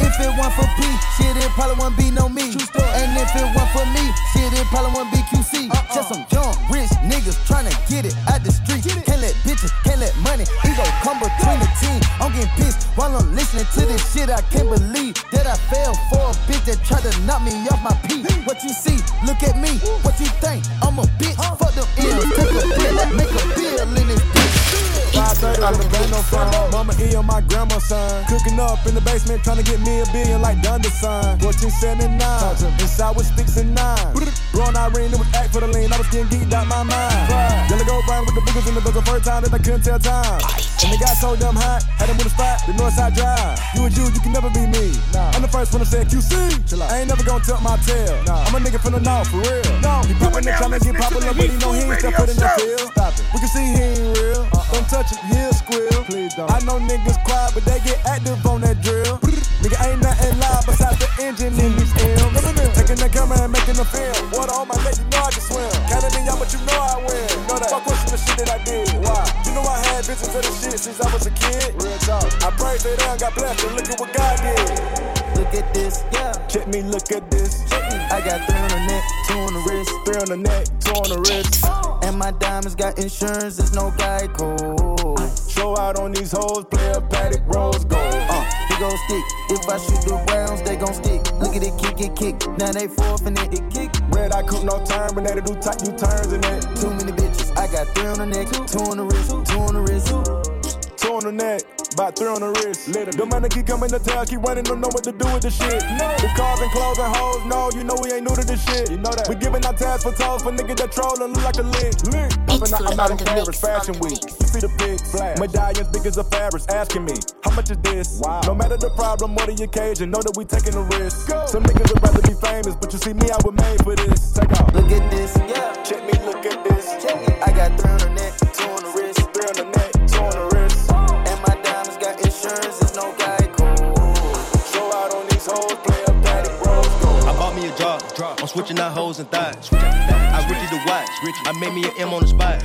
If it weren't for P, shit, it probably wouldn't be no me. And if it weren't for me, shit, it probably wouldn't be QC. Just some young, rich niggas trying to get it out the street. Can't let bitches, can't let money, ego come between the team. I'm getting pissed while I'm listening to this shit. I can't believe that I fell for a bitch that tried to knock me off my peak. What you see, look at me. What on the bando phone. Mama E on my grandma's son. Cooking up in the basement, trying to get me a billion like Dunder son. 1479. Inside with sticks and nine. Blowing Irene, it was act for the lean. I was getting geeked out my mind. Yellow go brown with the boogers in the book the first time that I couldn't tell time. And they got so damn hot, had them with a spot, the Northside Drive. You and you, you can never be me. I'm the first one to say QC. I ain't never gonna tuck my tail. I'm a nigga from the north, for real. He poppin' and tryna get popular, but he know he ain't step foot in the field. Stop it. We can see he ain't real. Don't touch it, he'll squeal. Please don't. I know niggas quiet, but they get active on that drill. Nigga ain't nothing live besides the engine in these M's. Taking the camera and making a film. Water on my leg, you know I can swim. Counting in y'all, but you know I win. Know that. Fuck question the shit that I did. Why? You know I had visions of the shit since I was a kid. Real talk. I prayed to them, got blessed, and look at what God did. Look at this, yeah. Check me, look at this. I got three on the neck, two on the wrist. Three on the neck, two on the wrist. And my diamonds got insurance, there's no Geico. Show out on these hoes, play a Patek rose gold. Uh, he gon' stick. If I shoot the rounds, they gon' stick. Look at it, kick it, kick. Now they forfeit it, it kick. Red eye coupe, no turn, but they do tight U turns in it. Too many bitches. I got three on the neck, two on the wrist, two on the wrist. Two on the neck, about three on the wrist. The money keep coming to town, keep running, don't know what to do with the shit. The cars and clothes and hoes, no, you know we ain't new to this shit. You know that. We giving out tabs for toes for niggas that troll and look like a lick. lick. I'm not, I'm not in Paris Fashion Week. You see the big flash. Medallions big as a Paris asking me, how much is this? Wow. No matter the problem or the occasion, know that we taking a risk. Go. Some niggas would rather be famous, but you see me, I was made for this. Take off. Look at this, yeah. Check me, look at this. Check me. I got three on the neck, two on the wrist. Switching out hoes and thighs. I Richie the watch, I made me an M on the spot.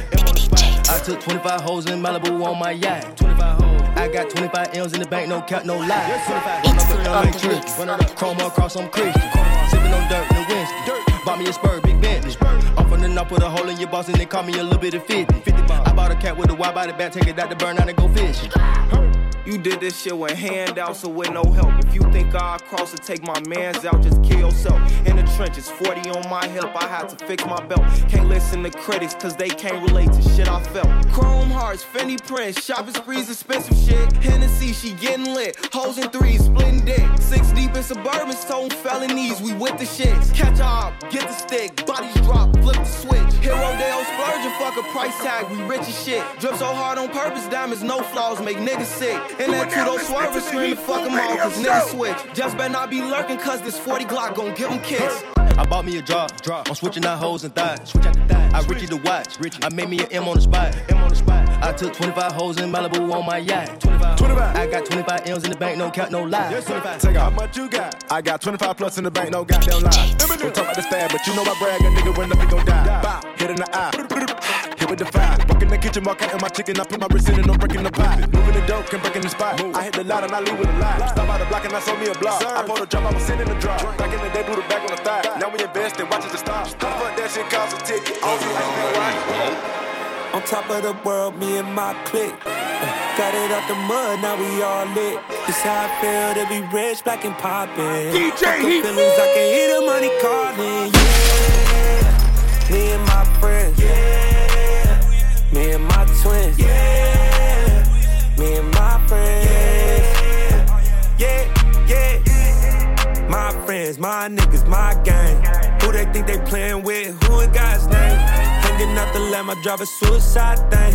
I took 25 hoes in Malibu on my yacht. 25 hoes. I got 25 M's in the bank, no cap, no lie. 25 Run up a like trick. Run it up, chrome across on Christian. Sipping on dirt, no Winston. Bought me a spur, big Bentley. Off and then I put a hole in your boss and they call me a little bit of 50. 50 I bought a cat with a wide body back, take it out to burn out and go fishing. You did this shit with handouts or with no help. If you think I'll cross and take my mans out, just kill yourself. In the trenches, 40 on my hip, I had to fix my belt. Can't listen to critics, cause they can't relate to shit I felt. Chrome hearts, Fendi prints, shopping sprees, expensive shit. Hennessy, she getting lit. Hoes in threes, splitting dick. Six deep in suburban, stone felonies, we with the shits. Catch up, get the stick, bodies drop, flip the switch. Hero Dale splurge and fuck a price tag, we rich as shit. Drip so hard on purpose, diamonds, no flaws, make niggas sick. And that swerve and scream fuck them all, cause niggas switch. Just better not be lurking, cause this 40 Glock gon' give them kicks. I bought me a drop, drop. I'm switching out hoes and thighs. Switch out the thighs. I Richie the watch, I made me an M on the spot. M on the spot. I took 25 hoes in Malibu on my yacht. 25. 25. I got 25 M's in the bank, no cap, no lie. Yes, 25. Take out how much you got. I got 25 plus in the bank, no goddamn lie. We talk about the stab, but you know I brag, a nigga when up, he gon' die. Bow, hit in the eye. Hit with the fire. Walk in the kitchen, mark out in my chicken. I put my wrist in and I'm breaking the pot. Moving the dope, can break in the spot. I hit the lot and I leave with a lot. Stop out the block and I sold me a block. I pulled a drop, I was sitting in the drop. Back in the day, blew the back on the thigh. Now we invest and watch it to stop. Fuck that shit costs a ticket. I don't feel like that right. On top of the world, me and my clique. Got it out the mud, now we all lit. This how I feel to be rich, black and poppin'. DJ Fuck the Heat. feelings, I can hear the money calling. Yeah, me and my friends. Yeah, me and my twins. Yeah, me and my friends. Yeah, yeah. My friends, my niggas, my gang. Who they think they playin' with? Who in God's name? Hanging out the lamb, I drive a suicide thing.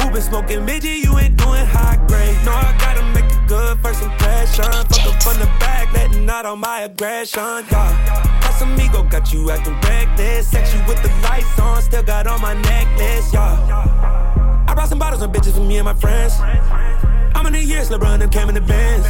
Who been smoking midget? You ain't doing high grade. No, I gotta make good first impression. Fuck up from the back, letting out all my aggression. Yeah. Casamigo got you acting reckless. Sex you with the lights on, still got on my necklace. Yeah. I brought some bottles and bitches for me and my friends. I'm in the years LeBron and came in the Benz?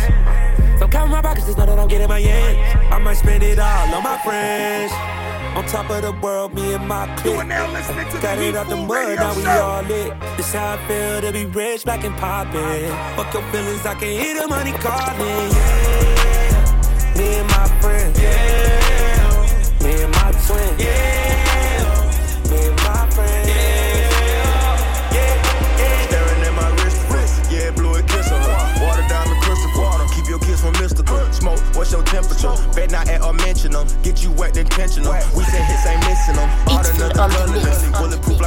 So count my pockets, just know that I'm getting my yen. I might spend it all on my friends. On top of the world, me and my clique. Got it out the mud, now we all lit. This how I feel to be rich, black and poppin'. Fuck your feelings, I can hear the money calling. Yeah. Me and my friends. Yeah. Me and my twin. Yeah. Me and my friends. Staring at my wrist, yeah, blue and kiss her. Water diamond crystal, keep your kiss from mystical. Smoke, what's your temperature? Bet not at or mention them. Um. Get you wet intentional. We said hits ain't missing them.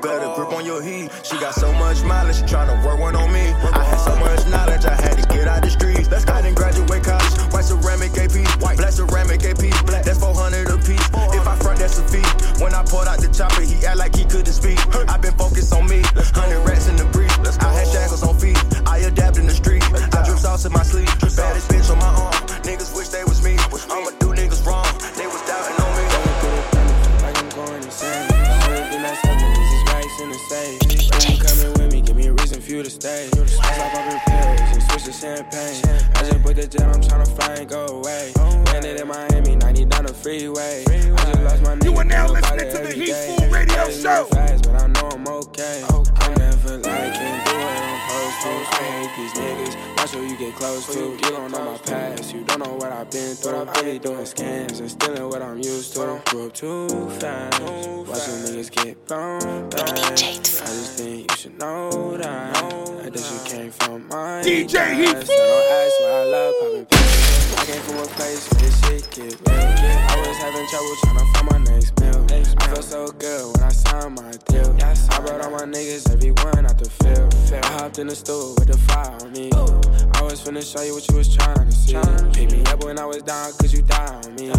Better grip on your heat. She got so much mileage, she tryna work one on me. I had so much knowledge, I had to get out the streets. Let's I didn't graduate college, white ceramic AP, white black ceramic AP, black that's 400 a piece. If I front, that's a fee. When I pulled out the chopper, he act like he couldn't speak. i been focused close to. You don't know my past. You don't know what I've been through. I be doing scams and stealing what I'm used to. Grew up too fast. Watching niggas get blown back. I just think you should know that. That this shit came from my DJ Heat. I don't ask why I love popping pills. I came from a place where this shit get real. Was having trouble trying to find my next meal. I felt so good when I signed my deal. I brought all my niggas, everyone out the field. I hopped in the store with the fire on me. I was finna show you what you was trying to see. Pick me up when I was down, cause you died on me.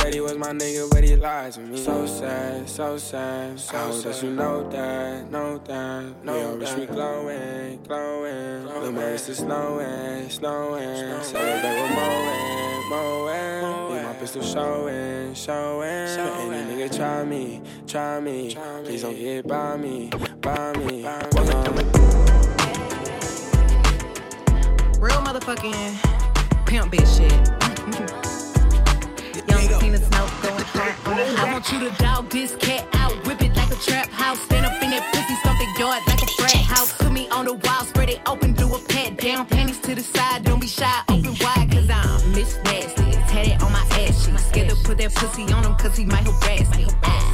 He said he was my nigga, but he lied to me. So sad, so sad. So I hope that you know that, know that. No, we wish we glowing, glowing. The mercy is snowing, snowing. Celebrate with mowing, mowing. Leave my pistol showing, showing. Any nigga try me, try me. Please don't get by me, by me. Real motherfucking pimp bitch shit. I want you to dog this cat out, whip it like a trap house. Stand up in that pussy, the yard like a frat house. Put me on the wall, spread it open, do a pat down. Panties to the side, don't be shy, that pussy on him, cause he might harass me.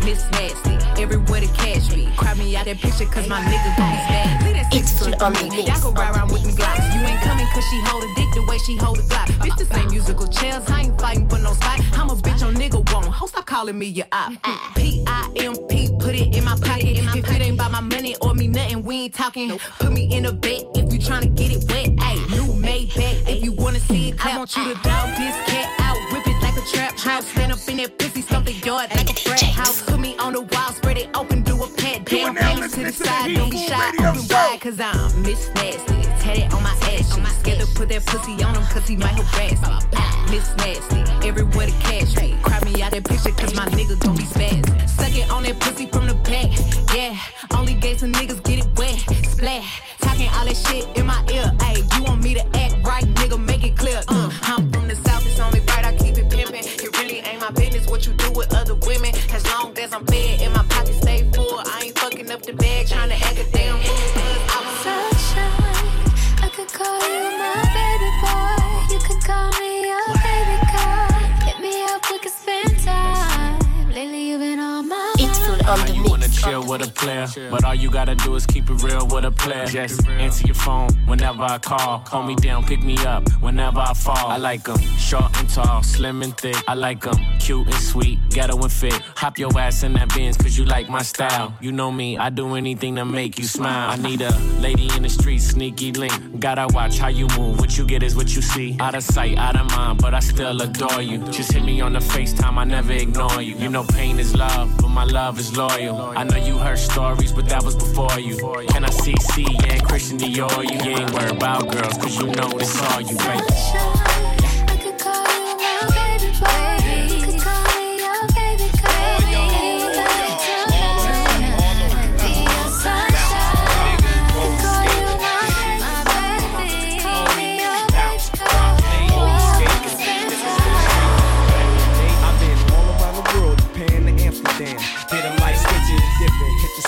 Miss Nasty, everywhere to catch me. Cry me out that picture, cause my nigga gon' be bad. Leave that six foot on me. Y'all go ride around with me glocks. You ain't coming cause she hold a dick the way she hold a glock. Bitch, this ain't musical chairs. I ain't fighting for no spot. I'm a bitch on nigga won't. Ho, stop calling me your op. P-I-M-P, put it in my pocket. If it ain't about my money or me nothing, we ain't talking. Put me in a bed if you tryna get it wet. Ayy, new made back if you wanna see it clap. I want you to dog this cat out, whip it trap house. Stand up in that pussy, stomp the yard like a frat house. Put me on the wall, spread it open, do a pat down. Panties to the side, don't be shy, open wide, cause I'm Miss Nasty. Tatted on my ass cheek. Scared to put that pussy on him, cause he might harass me. Miss Nasty, everywhere the cash. me. Cry me out that picture, cause my nigga gon' be spazzing. Suck it on that pussy from the but all you gotta do is keep it real with a player. Just answer your phone whenever I call. Call me down, pick me up whenever I fall. I like 'em short and tall, slim and thick. I like 'em cute and sweet, ghetto and fit. Hop your ass in that Benz, cause you like my style. You know me, I do anything to make you smile. I need a lady in the street, sneaky link. Gotta watch how you move. What you get is what you see. Out of sight, out of mind, but I still adore you. Just hit me on the FaceTime, I never ignore you. You know pain is love, but my love is loyal. I know you heard stories, but that was before you. Can I see C and Christian Dior? You You ain't worried about girls, cause you know it's all you, baby.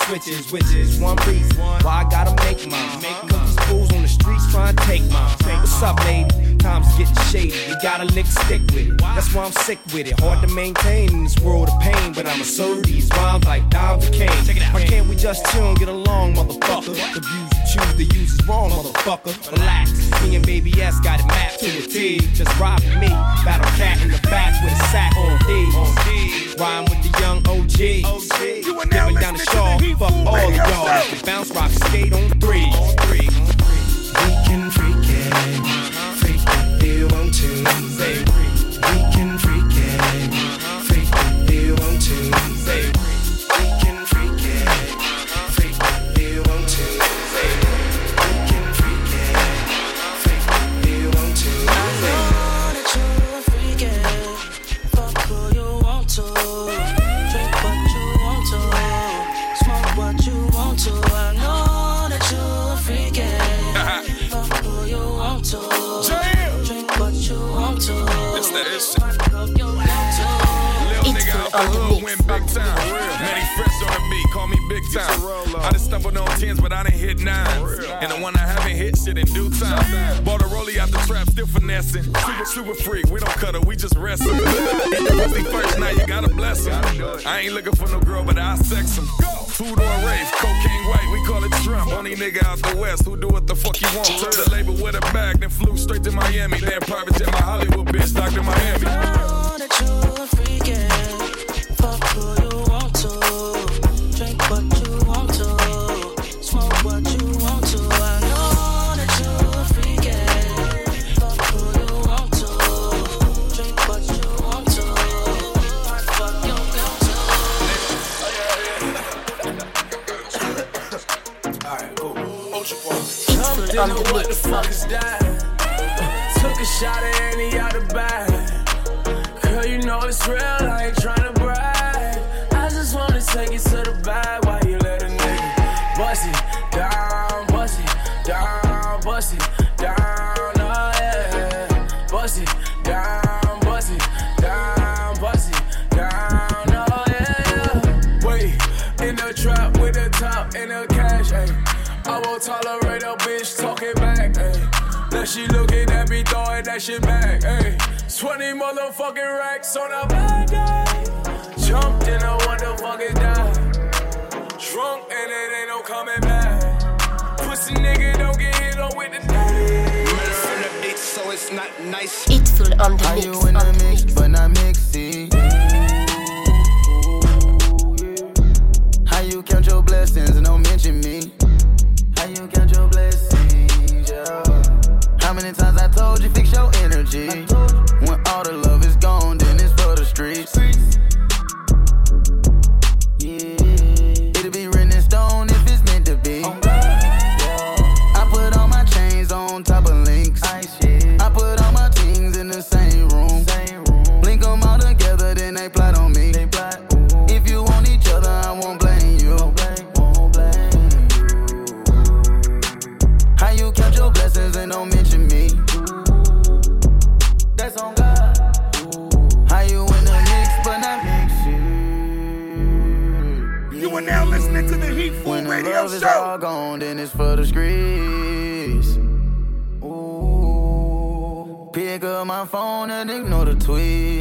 Switches, which is one reason why I gotta make mine. Cause these fools on the streets trying to take mine. What's up, lady? Time's getting shady, you gotta lick stick with it. That's why I'm sick with it. Hard to maintain in this world of pain, but I'ma serve these rhymes like Dom Kane. Why can't we just chill and get along, motherfucker? The views you choose to use is wrong, motherfucker. Relax, me and Baby S got it mapped to a T. Just with me, battle cat in the back with a sack on D. Rhyme with the young OG. Dipping down the shaw, fuck all of y'all. Bounce rock skate on three. We can freak it, time. I just stumbled on tens, but I didn't hit nines. And the one I haven't hit, shit in due time. Bought a rollie out the trap, still finessing. Super, super freak, we don't cut her, we just wrestle. Hit pussy first, now you gotta bless her. I ain't looking for no girl, but I sex him. Two door race, cocaine white, we call it shrimp. Only nigga out the west who do what the fuck he want. Took the label with a bag, then flew straight to Miami. Then private jet my Hollywood bitch, Dr. Miami. On the what the fuck is that? Took a shot at any out the bag. Girl, you know it's real, that shit back, ayy. 20 motherfucking racks on a bad day. Jumped in a what the fuck is that? Drunk and it ain't no coming back. Pussy nigga don't get hit on with the day. So it's not nice. It's full on the How mix. you in the mix, but not mixy? How you count your blessings and don't mention me? How you count your blessings, fix then for the streets. Ooh. Pick up my phone and ignore the tweets.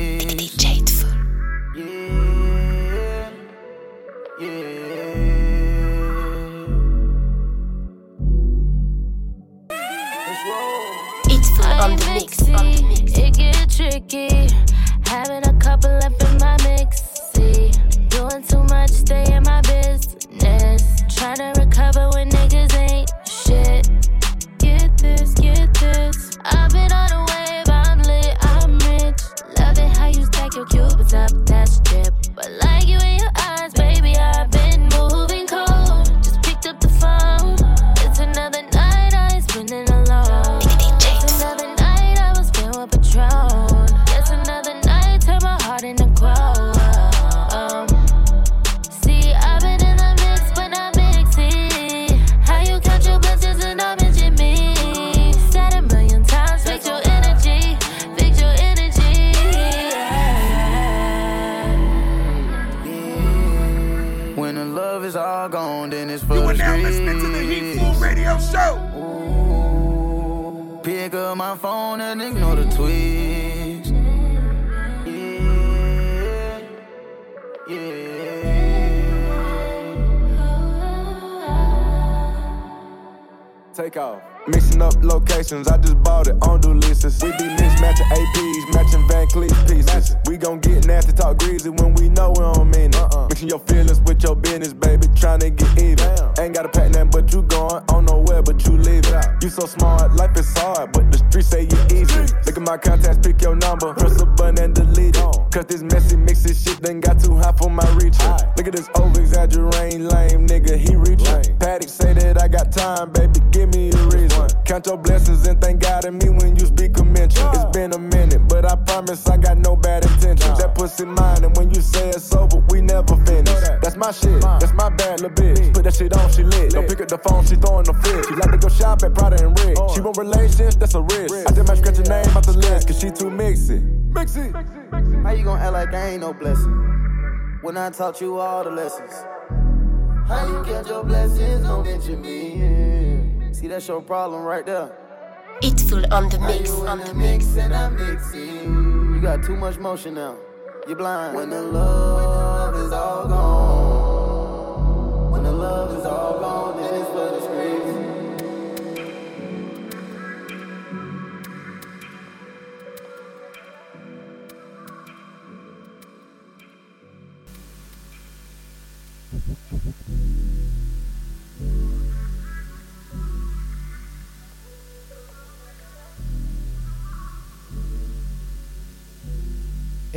Time, baby, give me a reason. Count your blessings and thank God in me when you speak a mention. It's been a minute, but I promise I got no bad intentions. That pussy mine, and when you say it's over, we never finish. That's my shit, that's my bad little bitch. Put that shit on, she lit. Don't pick up the phone, she throwing the fit. She like to go shop at Prada and Rick. She want relations, that's a risk. I just might scratch your name off the list, cause she too mixy. Mixy. How you gonna act like I ain't no blessing? when I taught you all the lessons. How you get your blessings, don't mention me. See, that's your problem right there. Itful on the mix, on the the mix mix. and I'm mixing. You got too much motion now. You're blind. When the love is all gone. When the love is all gone,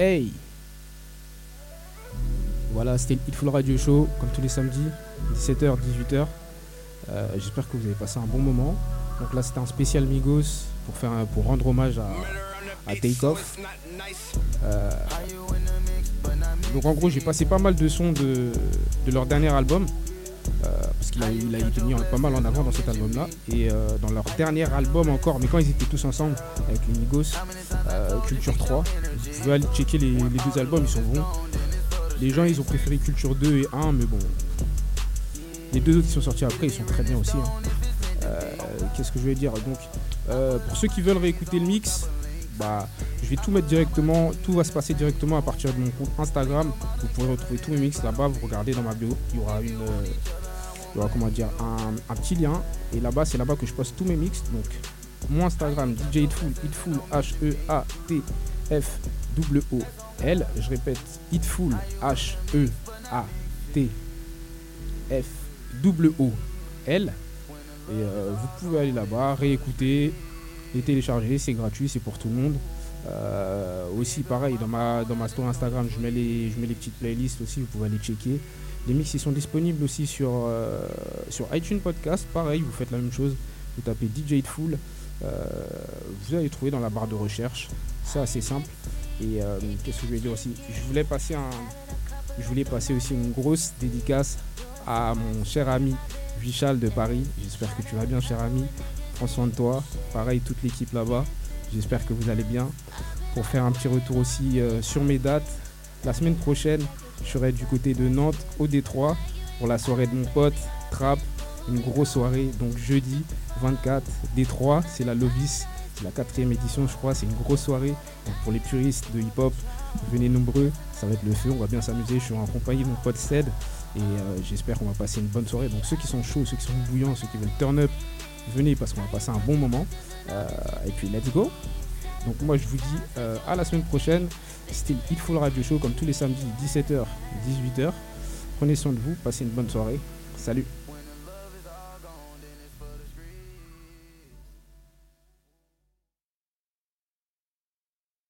Hey Voilà, c'était le Hitful Radio Show, comme tous les samedis, 17h, 18h. Euh, J'espère que vous avez passé un bon moment. Donc là, c'était un spécial Migos pour, faire pour rendre hommage à, à. Euh, donc en gros, j'ai passé pas mal de sons de, de leur dernier album. Euh, parce qu'il a, été mis pas mal en avant dans cet album-là. Et euh, dans leur dernier album encore, mais quand ils étaient tous ensemble avec les euh, Culture 3, vous pouvez aller checker les, deux albums, ils sont bons. Les gens, ils ont préféré Culture 2 et 1, mais bon. Les deux autres qui sont sortis après, ils sont très bien aussi. hein. Qu'est-ce que je vais dire? Donc, pour ceux qui veulent réécouter le mix, bah, je vais tout mettre directement. Tout va se passer directement à partir de mon compte Instagram. Vous pourrez retrouver tous mes mix là-bas. Vous regardez dans ma bio. Il y aura une. il y aura comment dire un, un petit lien. Et là-bas, c'est là-bas que je poste tous mes mix. Donc, mon Instagram, DJ Hitful, Hitful, H-E-A-T-F-W-O-L. Je répète, Hitful, H-E-A-T-F-W-O-L. Et euh, vous pouvez aller là-bas, réécouter, les télécharger, c'est gratuit, c'est pour tout le monde. Euh, aussi, pareil, dans ma, dans ma story Instagram, je mets, les, je mets les petites playlists aussi, vous pouvez aller checker. Les mix, ils sont disponibles aussi sur, euh, sur iTunes Podcast. Pareil, vous faites la même chose. Vous tapez DJ Hitful. Euh, vous allez trouver dans la barre de recherche. C'est assez simple. Et euh, qu'est-ce que je vais dire aussi? Je voulais passer un, je voulais passer aussi une grosse dédicace à mon cher ami Vichal de Paris. J'espère que tu vas bien, cher ami. Prends soin de toi. Pareil, toute l'équipe là-bas. J'espère que vous allez bien. Pour faire un petit retour aussi euh, sur mes dates, la semaine prochaine, je serai du côté de Nantes, au Détroit, pour la soirée de mon pote, Trap. Une grosse soirée, donc jeudi 24, Détroit. C'est la Lovis, c'est la quatrième édition, je crois. C'est une grosse soirée. Donc pour les puristes de hip-hop, venez nombreux. Ça va être le feu, on va bien s'amuser. Je suis en compagnie de mon pote Ced. Et euh, j'espère qu'on va passer une bonne soirée. Donc ceux qui sont chauds, ceux qui sont bouillants, ceux qui veulent turn up, venez parce qu'on va passer un bon moment. Euh, et puis let's go. Donc moi je vous dis euh, à la semaine prochaine. C'était le Hitful Radio Show comme tous les samedis 17h, 18h. Prenez soin de vous, passez une bonne soirée. Salut